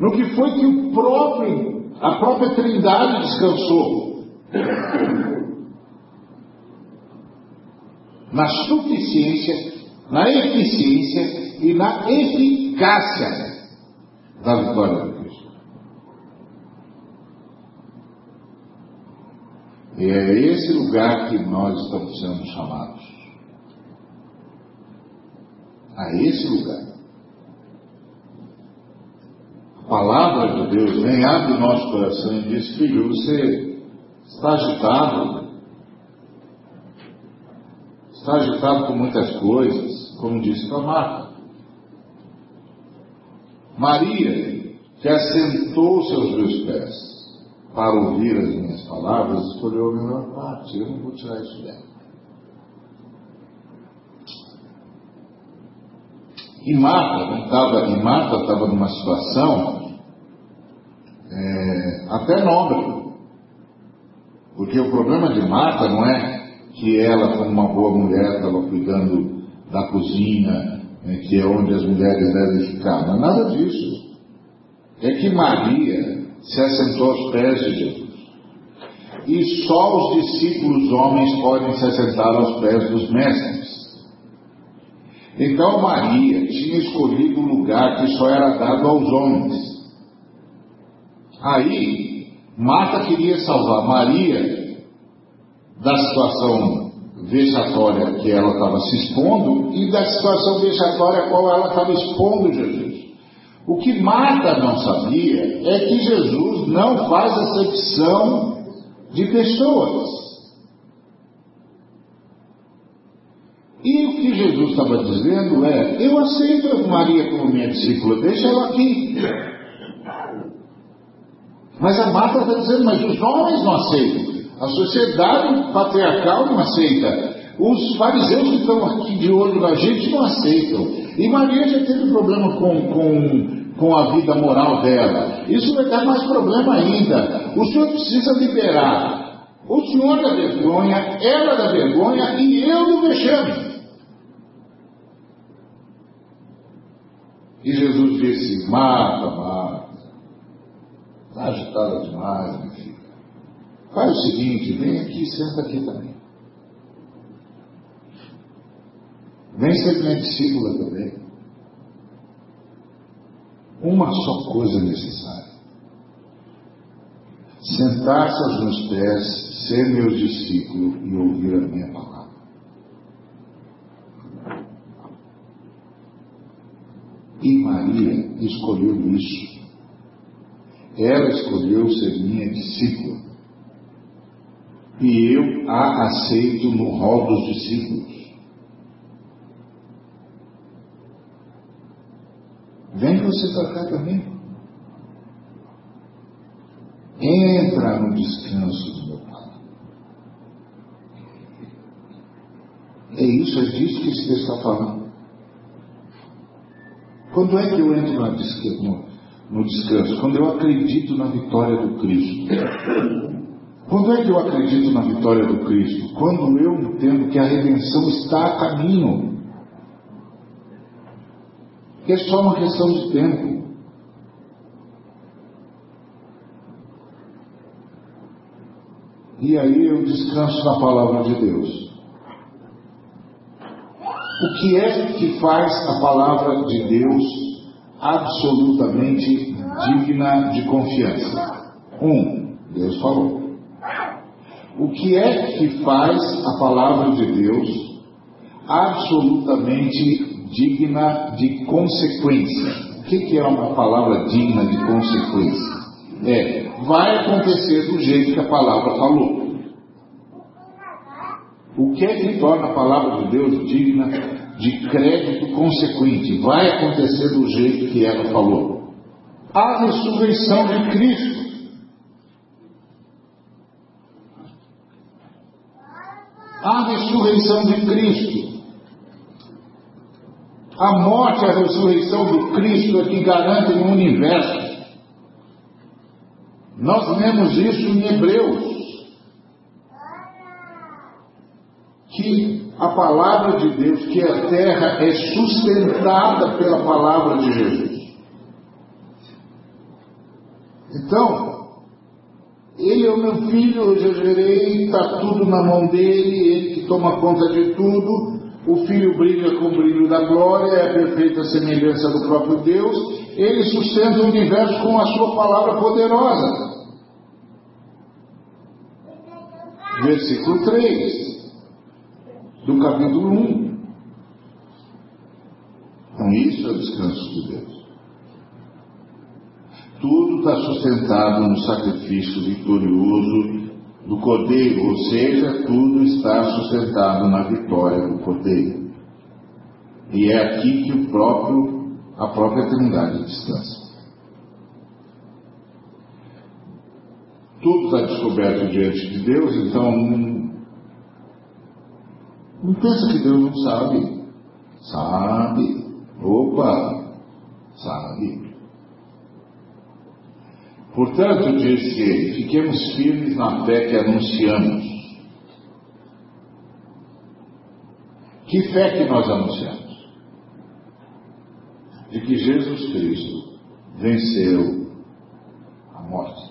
No que foi que o próprio, a própria Trindade descansou. Na suficiência, na eficiência e na eficácia da vitória de Cristo. E é esse lugar que nós estamos sendo chamados. A esse lugar. A palavra de Deus vem, abre o nosso coração e diz: Filho, você Está agitado. Está agitado com muitas coisas, como disse para Marta. Maria, que assentou seus dois pés para ouvir as minhas palavras, escolheu a melhor parte. Eu não vou tirar isso dela. E Marta não estava, e Marta estava numa situação é, até nobre. Porque o problema de Marta não é que ela, como uma boa mulher, estava cuidando da cozinha, né, que é onde as mulheres devem ficar. Não é nada disso. É que Maria se assentou aos pés de Jesus. E só os discípulos homens podem se assentar aos pés dos mestres. Então Maria tinha escolhido um lugar que só era dado aos homens. Aí Marta queria salvar Maria da situação vexatória que ela estava se expondo e da situação vexatória a qual ela estava expondo Jesus. O que Marta não sabia é que Jesus não faz acepção de pessoas. E o que Jesus estava dizendo é: eu aceito Maria como minha discípula, deixa ela aqui. Mas a Marta está dizendo: mas os homens não aceitam. A sociedade patriarcal não aceita. Os fariseus que estão aqui de olho na gente não aceitam. E Maria já teve problema com, com, com a vida moral dela. Isso vai dar mais problema ainda. O senhor precisa liberar o senhor da vergonha, ela da vergonha e eu do vexame. E Jesus disse: Marta, Marta, está agitada demais, minha filha. Faz o seguinte, vem aqui e senta aqui também. Vem ser minha discípula também. Uma só coisa necessária. Sentar-se aos meus pés, ser meu discípulo e ouvir a minha palavra. E Maria escolheu isso. Ela escolheu ser minha discípula e eu a aceito no rol dos discípulos. Vem você para cá também. Entra no descanso do meu Pai. É isso, é disso que esse texto está falando. Quando é que eu entro no, no descanso? Quando eu acredito na vitória do Cristo. Quando é que eu acredito na vitória do Cristo? Quando eu entendo que a redenção está a caminho. É só uma questão de tempo. E aí eu descanso na palavra de Deus. O que é que faz a palavra de Deus absolutamente digna de confiança? Um, Deus falou. O que é que faz a palavra de Deus absolutamente digna de consequência? O que é uma palavra digna de consequência? É, vai acontecer do jeito que a palavra falou. O que é que torna a palavra de Deus digna de crédito consequente? Vai acontecer do jeito que ela falou. A ressurreição de Cristo. a ressurreição de Cristo. A morte e a ressurreição do Cristo é que garantem o universo. Nós lemos isso em Hebreus. Que a palavra de Deus, que a terra é sustentada pela palavra de Jesus. Então, ele é o meu filho, eu já gerei, está tudo na mão dele, ele que toma conta de tudo. O filho brilha com o brilho da glória, é a perfeita semelhança do próprio Deus. Ele sustenta o universo com a sua palavra poderosa. Versículo 3 do capítulo 1. Então, isso é o descanso de Deus. Tudo está sustentado no sacrifício vitorioso do Cordeiro, ou seja, tudo está sustentado na vitória do Cordeiro. E é aqui que o próprio, a própria eternidade descansa. Tudo está descoberto diante de Deus, então não, pensa que Deus não sabe. Sabe. Opa, sabe. Portanto, disse ele, fiquemos firmes na fé que anunciamos. Que fé que nós anunciamos? De que Jesus Cristo venceu a morte.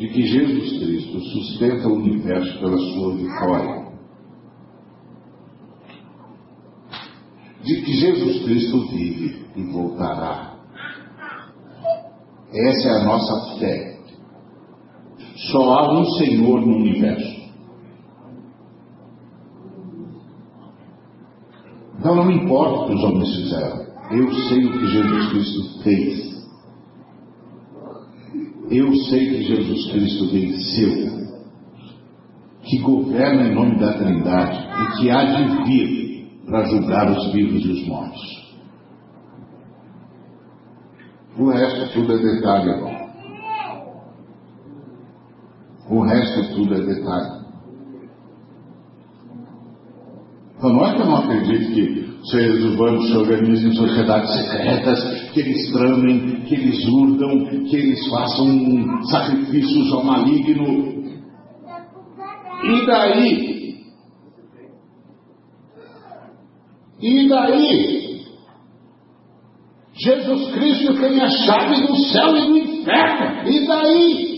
de que Jesus Cristo sustenta o universo pela sua vitória. De que Jesus Cristo vive e voltará. Essa é a nossa fé. Só há um Senhor no universo. Então não importa o que os homens fizeram. Eu sei o que Jesus Cristo fez. Eu sei que Jesus Cristo venceu, que governa em nome da Trindade e que há de vir para julgar os vivos e os mortos. O resto tudo é detalhe, irmão. O resto tudo é detalhe. Então não é que eu não acredito que seres humanos se organizem em sociedades secretas, que eles tramem, que eles urdam, que eles façam sacrifícios ao maligno. E daí? E daí? Jesus Cristo tem a chave do céu e do inferno. E daí?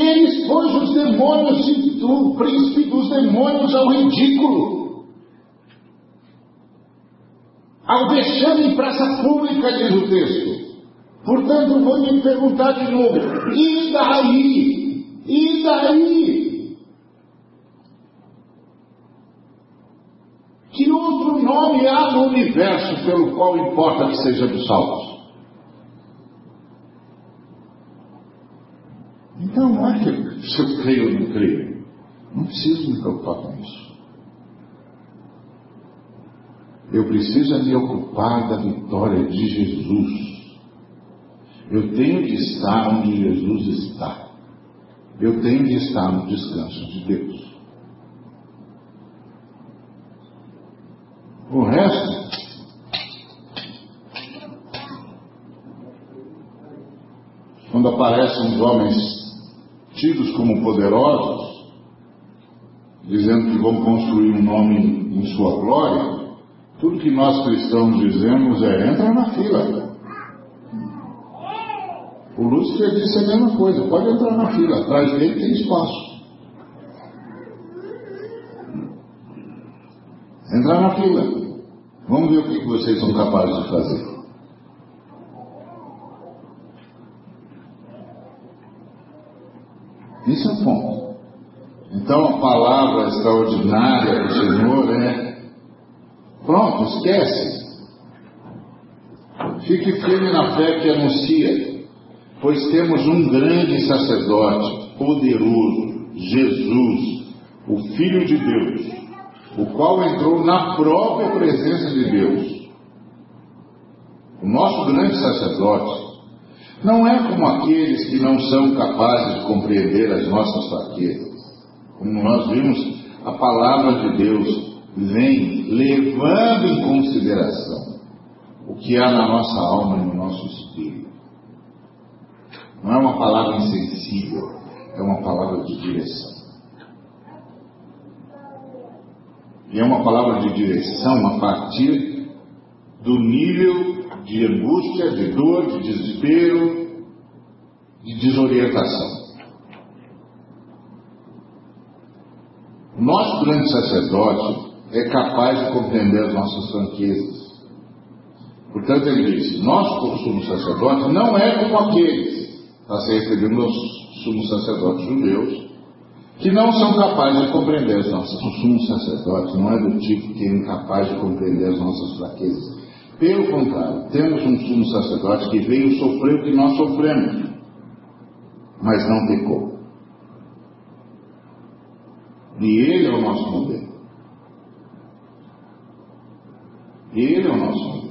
Ele expôs os demônios e o príncipe dos demônios ao ridículo. Ao vexame em praça pública, diz o texto. Portanto, vou lhe perguntar de novo: e daí? E daí? Que outro nome há no universo pelo qual importa que seja dos salvos? Então não é que se eu creio ou não creio. Não preciso me preocupar com isso. Eu preciso me ocupar da vitória de Jesus. Eu tenho de estar onde Jesus está. Eu tenho de estar no descanso de Deus. O resto quando aparecem os homens tidos como poderosos, dizendo que vão construir um nome em sua glória, tudo que nós cristãos dizemos é entra na fila. O Lúcifer disse a mesma coisa, pode entrar na fila, atrás dele tem espaço. Entrar na fila. Vamos ver o que vocês são capazes de fazer. Isso é ponto. Então a palavra extraordinária do Senhor é: pronto, esquece. Fique firme na fé que anuncia, pois temos um grande sacerdote, poderoso, Jesus, o Filho de Deus, o qual entrou na própria presença de Deus. O nosso grande sacerdote não é como aqueles que não são capazes de compreender as nossas fraquezas. Como nós vimos, a palavra de Deus vem levando em consideração o que há na nossa alma e no nosso espírito. Não é uma palavra insensível, é uma palavra de direção. E é uma palavra de direção a partir do nível de angústia, de dor, de desespero, de desorientação. O nosso grande sacerdote é capaz de compreender as nossas franquezas. Portanto, ele disse: nosso sumo sacerdote não é como aqueles, está se referindo aos sumos sacerdotes judeus, que não são capazes de compreender as nossas. O sumo sacerdote não é do tipo que é incapaz de compreender as nossas fraquezas. Pelo contrário, temos um sumo sacerdote que veio sofrer o que nós sofremos, mas não pecou. E ele é o nosso modelo. Ele é o nosso modelo.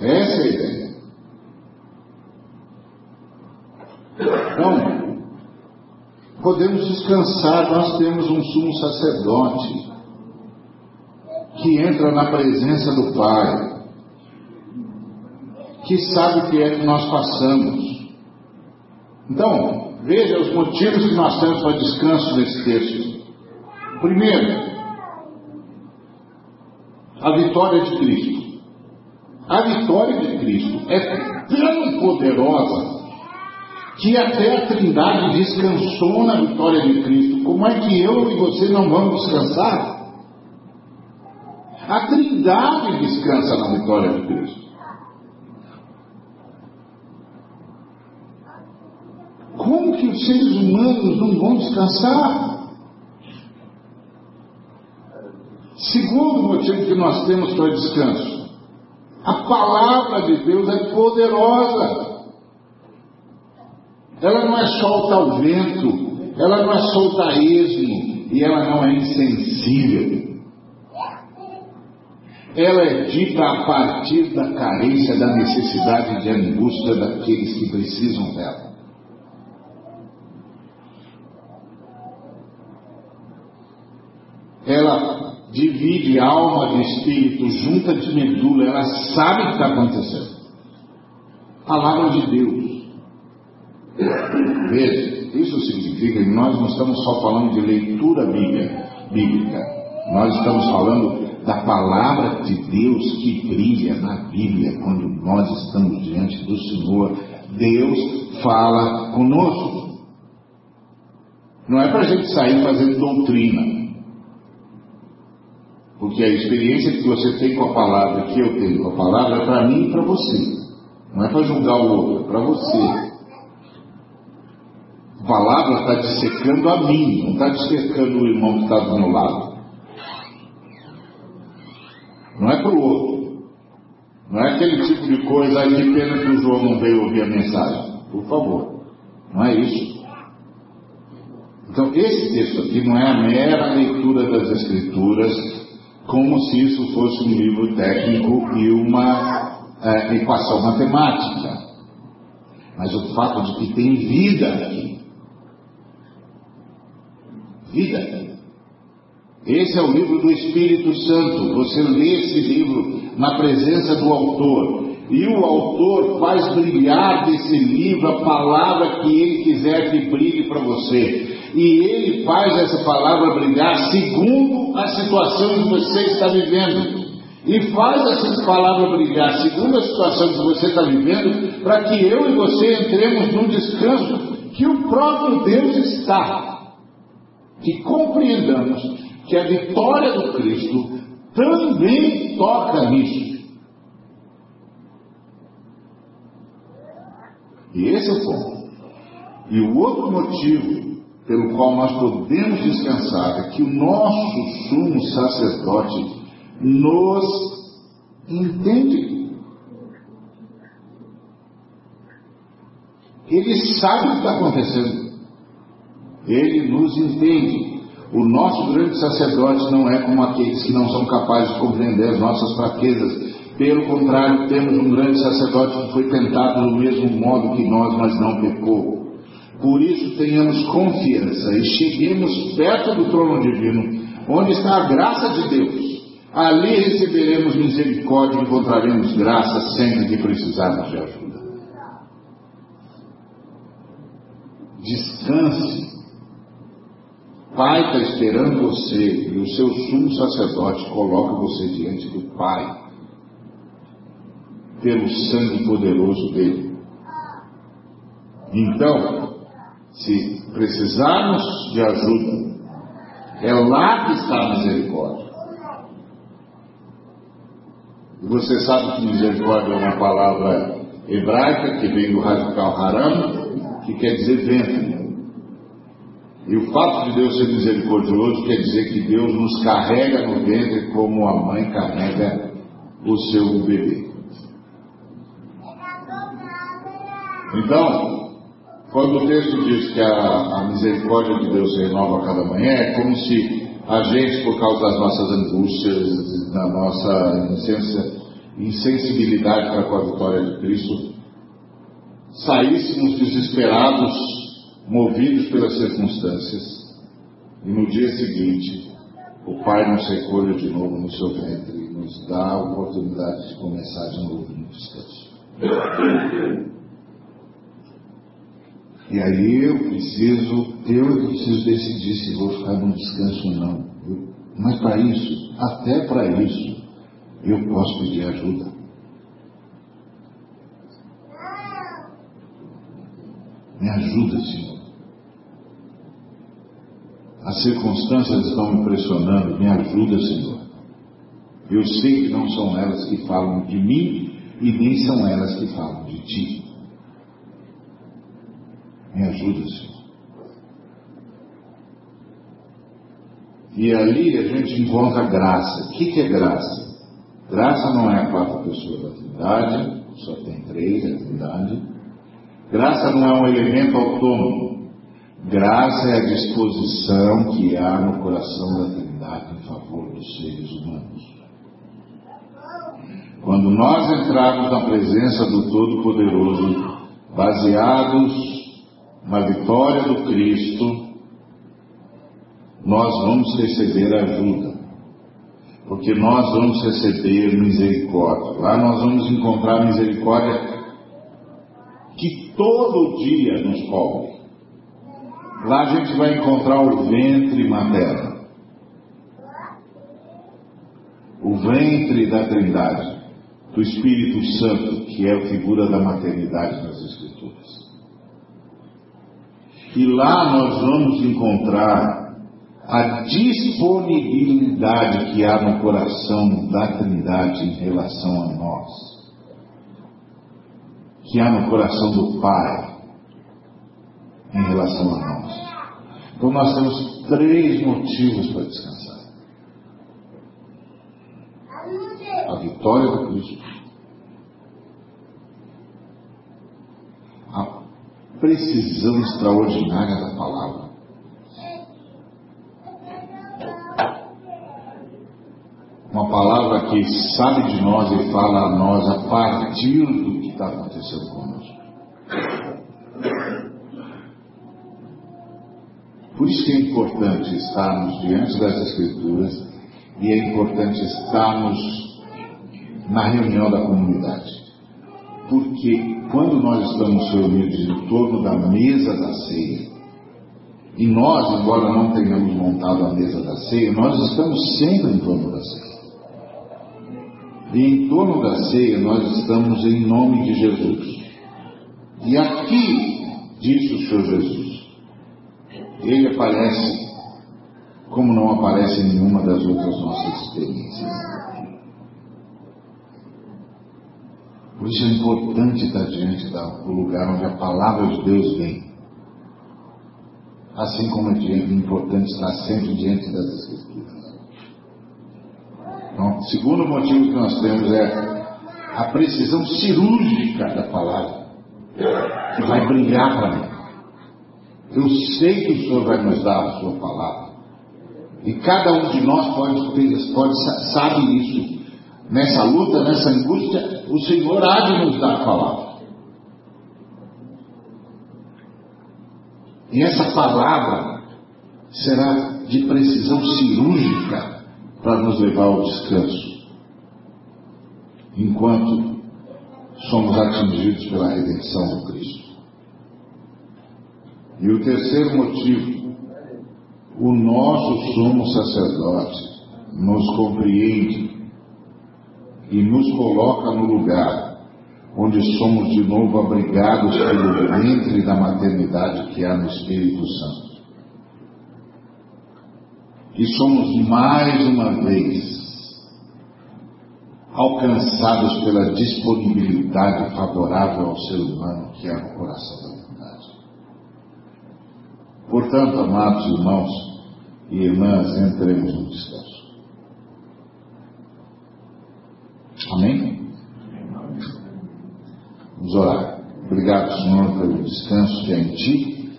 Essa é a ideia. Então, podemos descansar, nós temos um sumo sacerdote que entra na presença do Pai, que sabe o que é que nós passamos. Então, veja os motivos que nós temos para descanso nesse texto. Primeiro, a vitória de Cristo. A vitória de Cristo é tão poderosa que até a Trindade descansou na vitória de Cristo. Como é que eu e você não vamos descansar? A Trindade descansa na vitória de Cristo. Como que os seres humanos não vão descansar? Segundo motivo que nós temos para descanso, a palavra de Deus é poderosa. Ela não é solta ao vento, ela não é solta a esmo e ela não é insensível. Ela é dita a partir da carência, da necessidade de angústia daqueles que precisam dela. Ela divide alma de espírito, junta de medula, ela sabe o que está acontecendo. Palavra de Deus. Veja, isso significa que nós não estamos só falando de leitura bíblica, nós estamos falando da palavra de Deus que brilha na Bíblia quando nós estamos diante do Senhor. Deus fala conosco. Não é para a gente sair fazendo doutrina. Porque a experiência que você tem com a palavra, que eu tenho com a palavra, é para mim e para você. Não é para julgar o outro, é para você. A palavra está dissecando a mim, não está dissecando o irmão que está do meu lado. Não é para o outro. Não é aquele tipo de coisa, aí pena que o João não veio ouvir a mensagem. Por favor. Não é isso. Então, esse texto aqui não é a mera leitura das Escrituras, como se isso fosse um livro técnico e uma é, equação matemática. Mas o fato de que tem vida aqui. Vida. Esse é o livro do Espírito Santo. Você lê esse livro na presença do autor. E o autor faz brilhar desse livro a palavra que ele quiser que brilhe para você. E ele faz essa palavra brilhar segundo a situação que você está vivendo. E faz essa palavra brilhar segundo a situação que você está vivendo, para que eu e você entremos num descanso que o próprio Deus está. Que compreendamos que a vitória do Cristo também toca nisso. E esse é o ponto. E o outro motivo pelo qual nós podemos descansar é que o nosso sumo sacerdote nos entende. Ele sabe o que está acontecendo. Ele nos entende. O nosso grande sacerdote não é como aqueles que não são capazes de compreender as nossas fraquezas. Pelo contrário, temos um grande sacerdote que foi tentado do mesmo modo que nós, mas não pecou. Por isso, tenhamos confiança e cheguemos perto do trono divino, onde está a graça de Deus. Ali receberemos misericórdia e encontraremos graça sempre que precisarmos de ajuda. Descanse Pai está esperando você e o seu sumo sacerdote coloca você diante do Pai pelo sangue poderoso dele. Então, se precisarmos de ajuda, é lá que está a misericórdia. E você sabe que misericórdia é uma palavra hebraica que vem do radical haram, que quer dizer vento. E o fato de Deus ser misericordioso quer dizer que Deus nos carrega no ventre como a mãe carrega o seu bebê. Então, quando o texto diz que a, a misericórdia de Deus se renova a cada manhã, é como se a gente, por causa das nossas angústias, da nossa insensibilidade para com a vitória de Cristo, saíssemos desesperados movidos pelas circunstâncias, e no dia seguinte, o Pai nos recolhe de novo no seu ventre e nos dá a oportunidade de começar de novo no descanso. E aí eu preciso, eu preciso decidir se vou ficar no descanso ou não. mas para isso, até para isso, eu posso pedir ajuda. Me ajuda, Senhor. As circunstâncias estão me pressionando, me ajuda, Senhor. Eu sei que não são elas que falam de mim e nem são elas que falam de ti. Me ajuda, Senhor. E ali a gente encontra graça. O que, que é graça? Graça não é a quarta pessoa da Trindade, só tem três, a Trindade. Graça não é um elemento autônomo. Graça é a disposição que há no coração da Trindade em favor dos seres humanos. Quando nós entrarmos na presença do Todo-Poderoso, baseados na vitória do Cristo, nós vamos receber ajuda. Porque nós vamos receber misericórdia. Lá nós vamos encontrar misericórdia que todo dia nos cobre. Lá a gente vai encontrar o ventre materno. O ventre da Trindade do Espírito Santo, que é a figura da maternidade nas Escrituras. E lá nós vamos encontrar a disponibilidade que há no coração da Trindade em relação a nós, que há no coração do Pai em relação a nós. Então nós temos três motivos para descansar. A vitória do Cristo, precisão extraordinária da palavra. Uma palavra que sabe de nós e fala a nós a partir do que está acontecendo conosco. Por isso que é importante estarmos diante das Escrituras e é importante estarmos na reunião da comunidade. Porque quando nós estamos reunidos em torno da mesa da ceia, e nós, embora não tenhamos montado a mesa da ceia, nós estamos sempre em torno da ceia. E em torno da ceia nós estamos em nome de Jesus. E aqui, diz o Senhor Jesus, ele aparece como não aparece em nenhuma das outras nossas experiências. Por isso é importante estar diante do lugar onde a palavra de Deus vem. Assim como é importante estar sempre diante das Escrituras. Então, o segundo motivo que nós temos é a precisão cirúrgica da palavra, que vai brilhar para mim. Eu sei que o Senhor vai nos dar a sua palavra. E cada um de nós pode, pode sabe isso nessa luta, nessa angústia, o Senhor há de nos dar a palavra. E essa palavra será de precisão cirúrgica para nos levar ao descanso, enquanto somos atingidos pela redenção do Cristo. E o terceiro motivo, o nosso sumo sacerdote nos compreende e nos coloca no lugar onde somos de novo abrigados pelo ventre da maternidade que há no Espírito Santo. E somos mais uma vez alcançados pela disponibilidade favorável ao ser humano que há no coração da humanidade. Portanto, amados irmãos e irmãs, entremos no descanso. Amém? Vamos orar. Obrigado, Senhor, pelo descanso que é em Ti.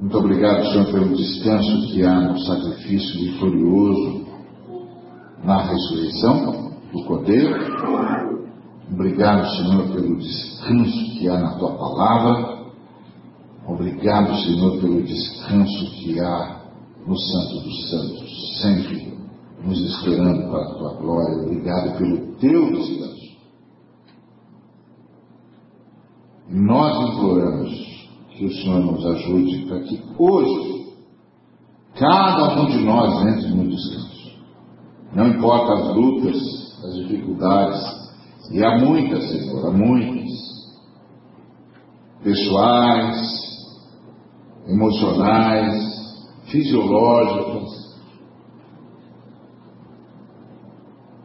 Muito obrigado, Senhor, pelo descanso que há no sacrifício vitorioso na ressurreição do Cordeiro. Obrigado, Senhor, pelo descanso que há na Tua palavra. Obrigado, Senhor, pelo descanso que há no Santo dos Santos, sempre nos esperando para a tua glória. Obrigado pelo teu descanso. Nós imploramos que o Senhor nos ajude para que hoje cada um de nós entre no descanso. Não importa as lutas, as dificuldades, e há muitas, Senhor, há muitas, pessoais, emocionais, fisiológicas,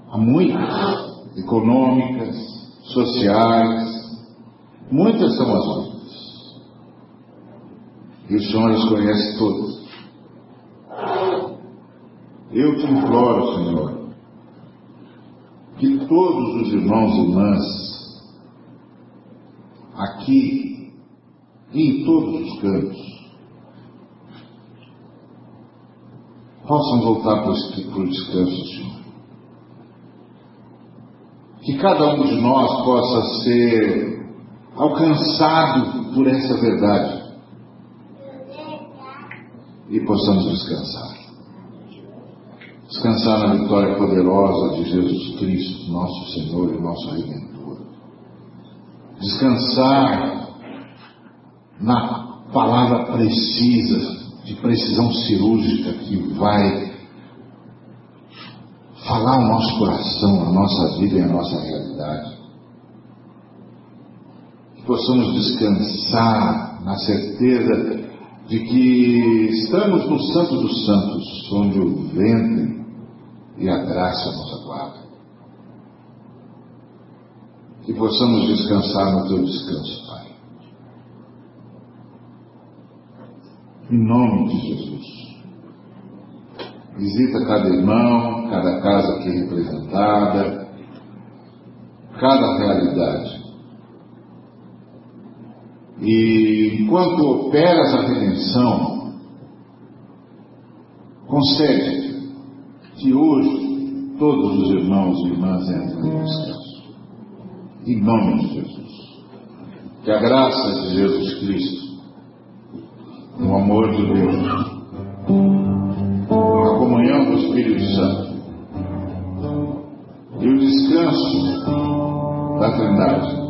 há muitas, econômicas, sociais, Muitas são as lutas. E o Senhor as conhece todas. Eu te imploro, Senhor, que todos os irmãos e irmãs aqui e em todos os cantos possam voltar para o descanso, Senhor. Cada um de nós possa ser alcançado por essa verdade e possamos descansar. Descansar na vitória poderosa de Jesus Cristo, nosso Senhor e nosso Redentor. Descansar na palavra precisa, de precisão cirúrgica que vai falar o nosso coração, a nossa vida e a nossa realidade. Que possamos descansar na certeza de que estamos no Santo dos Santos, onde o ventre e a graça nos aguardam. Que possamos descansar no teu descanso, Pai. Em nome de Jesus. Visita cada irmão, cada casa aqui representada, cada realidade. E enquanto operas a redenção, concede que hoje todos os irmãos e irmãs entrem no descanso. Em nome de Jesus. Que a graça de Jesus Cristo, o amor de Deus, Espírito Santo e o descanso da Trindade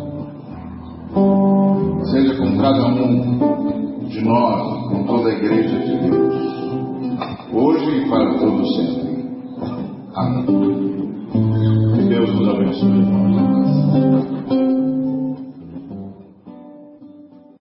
seja com cada um de nós, com toda a Igreja de Deus, hoje e para todo sempre. Amém. Que Deus nos abençoe.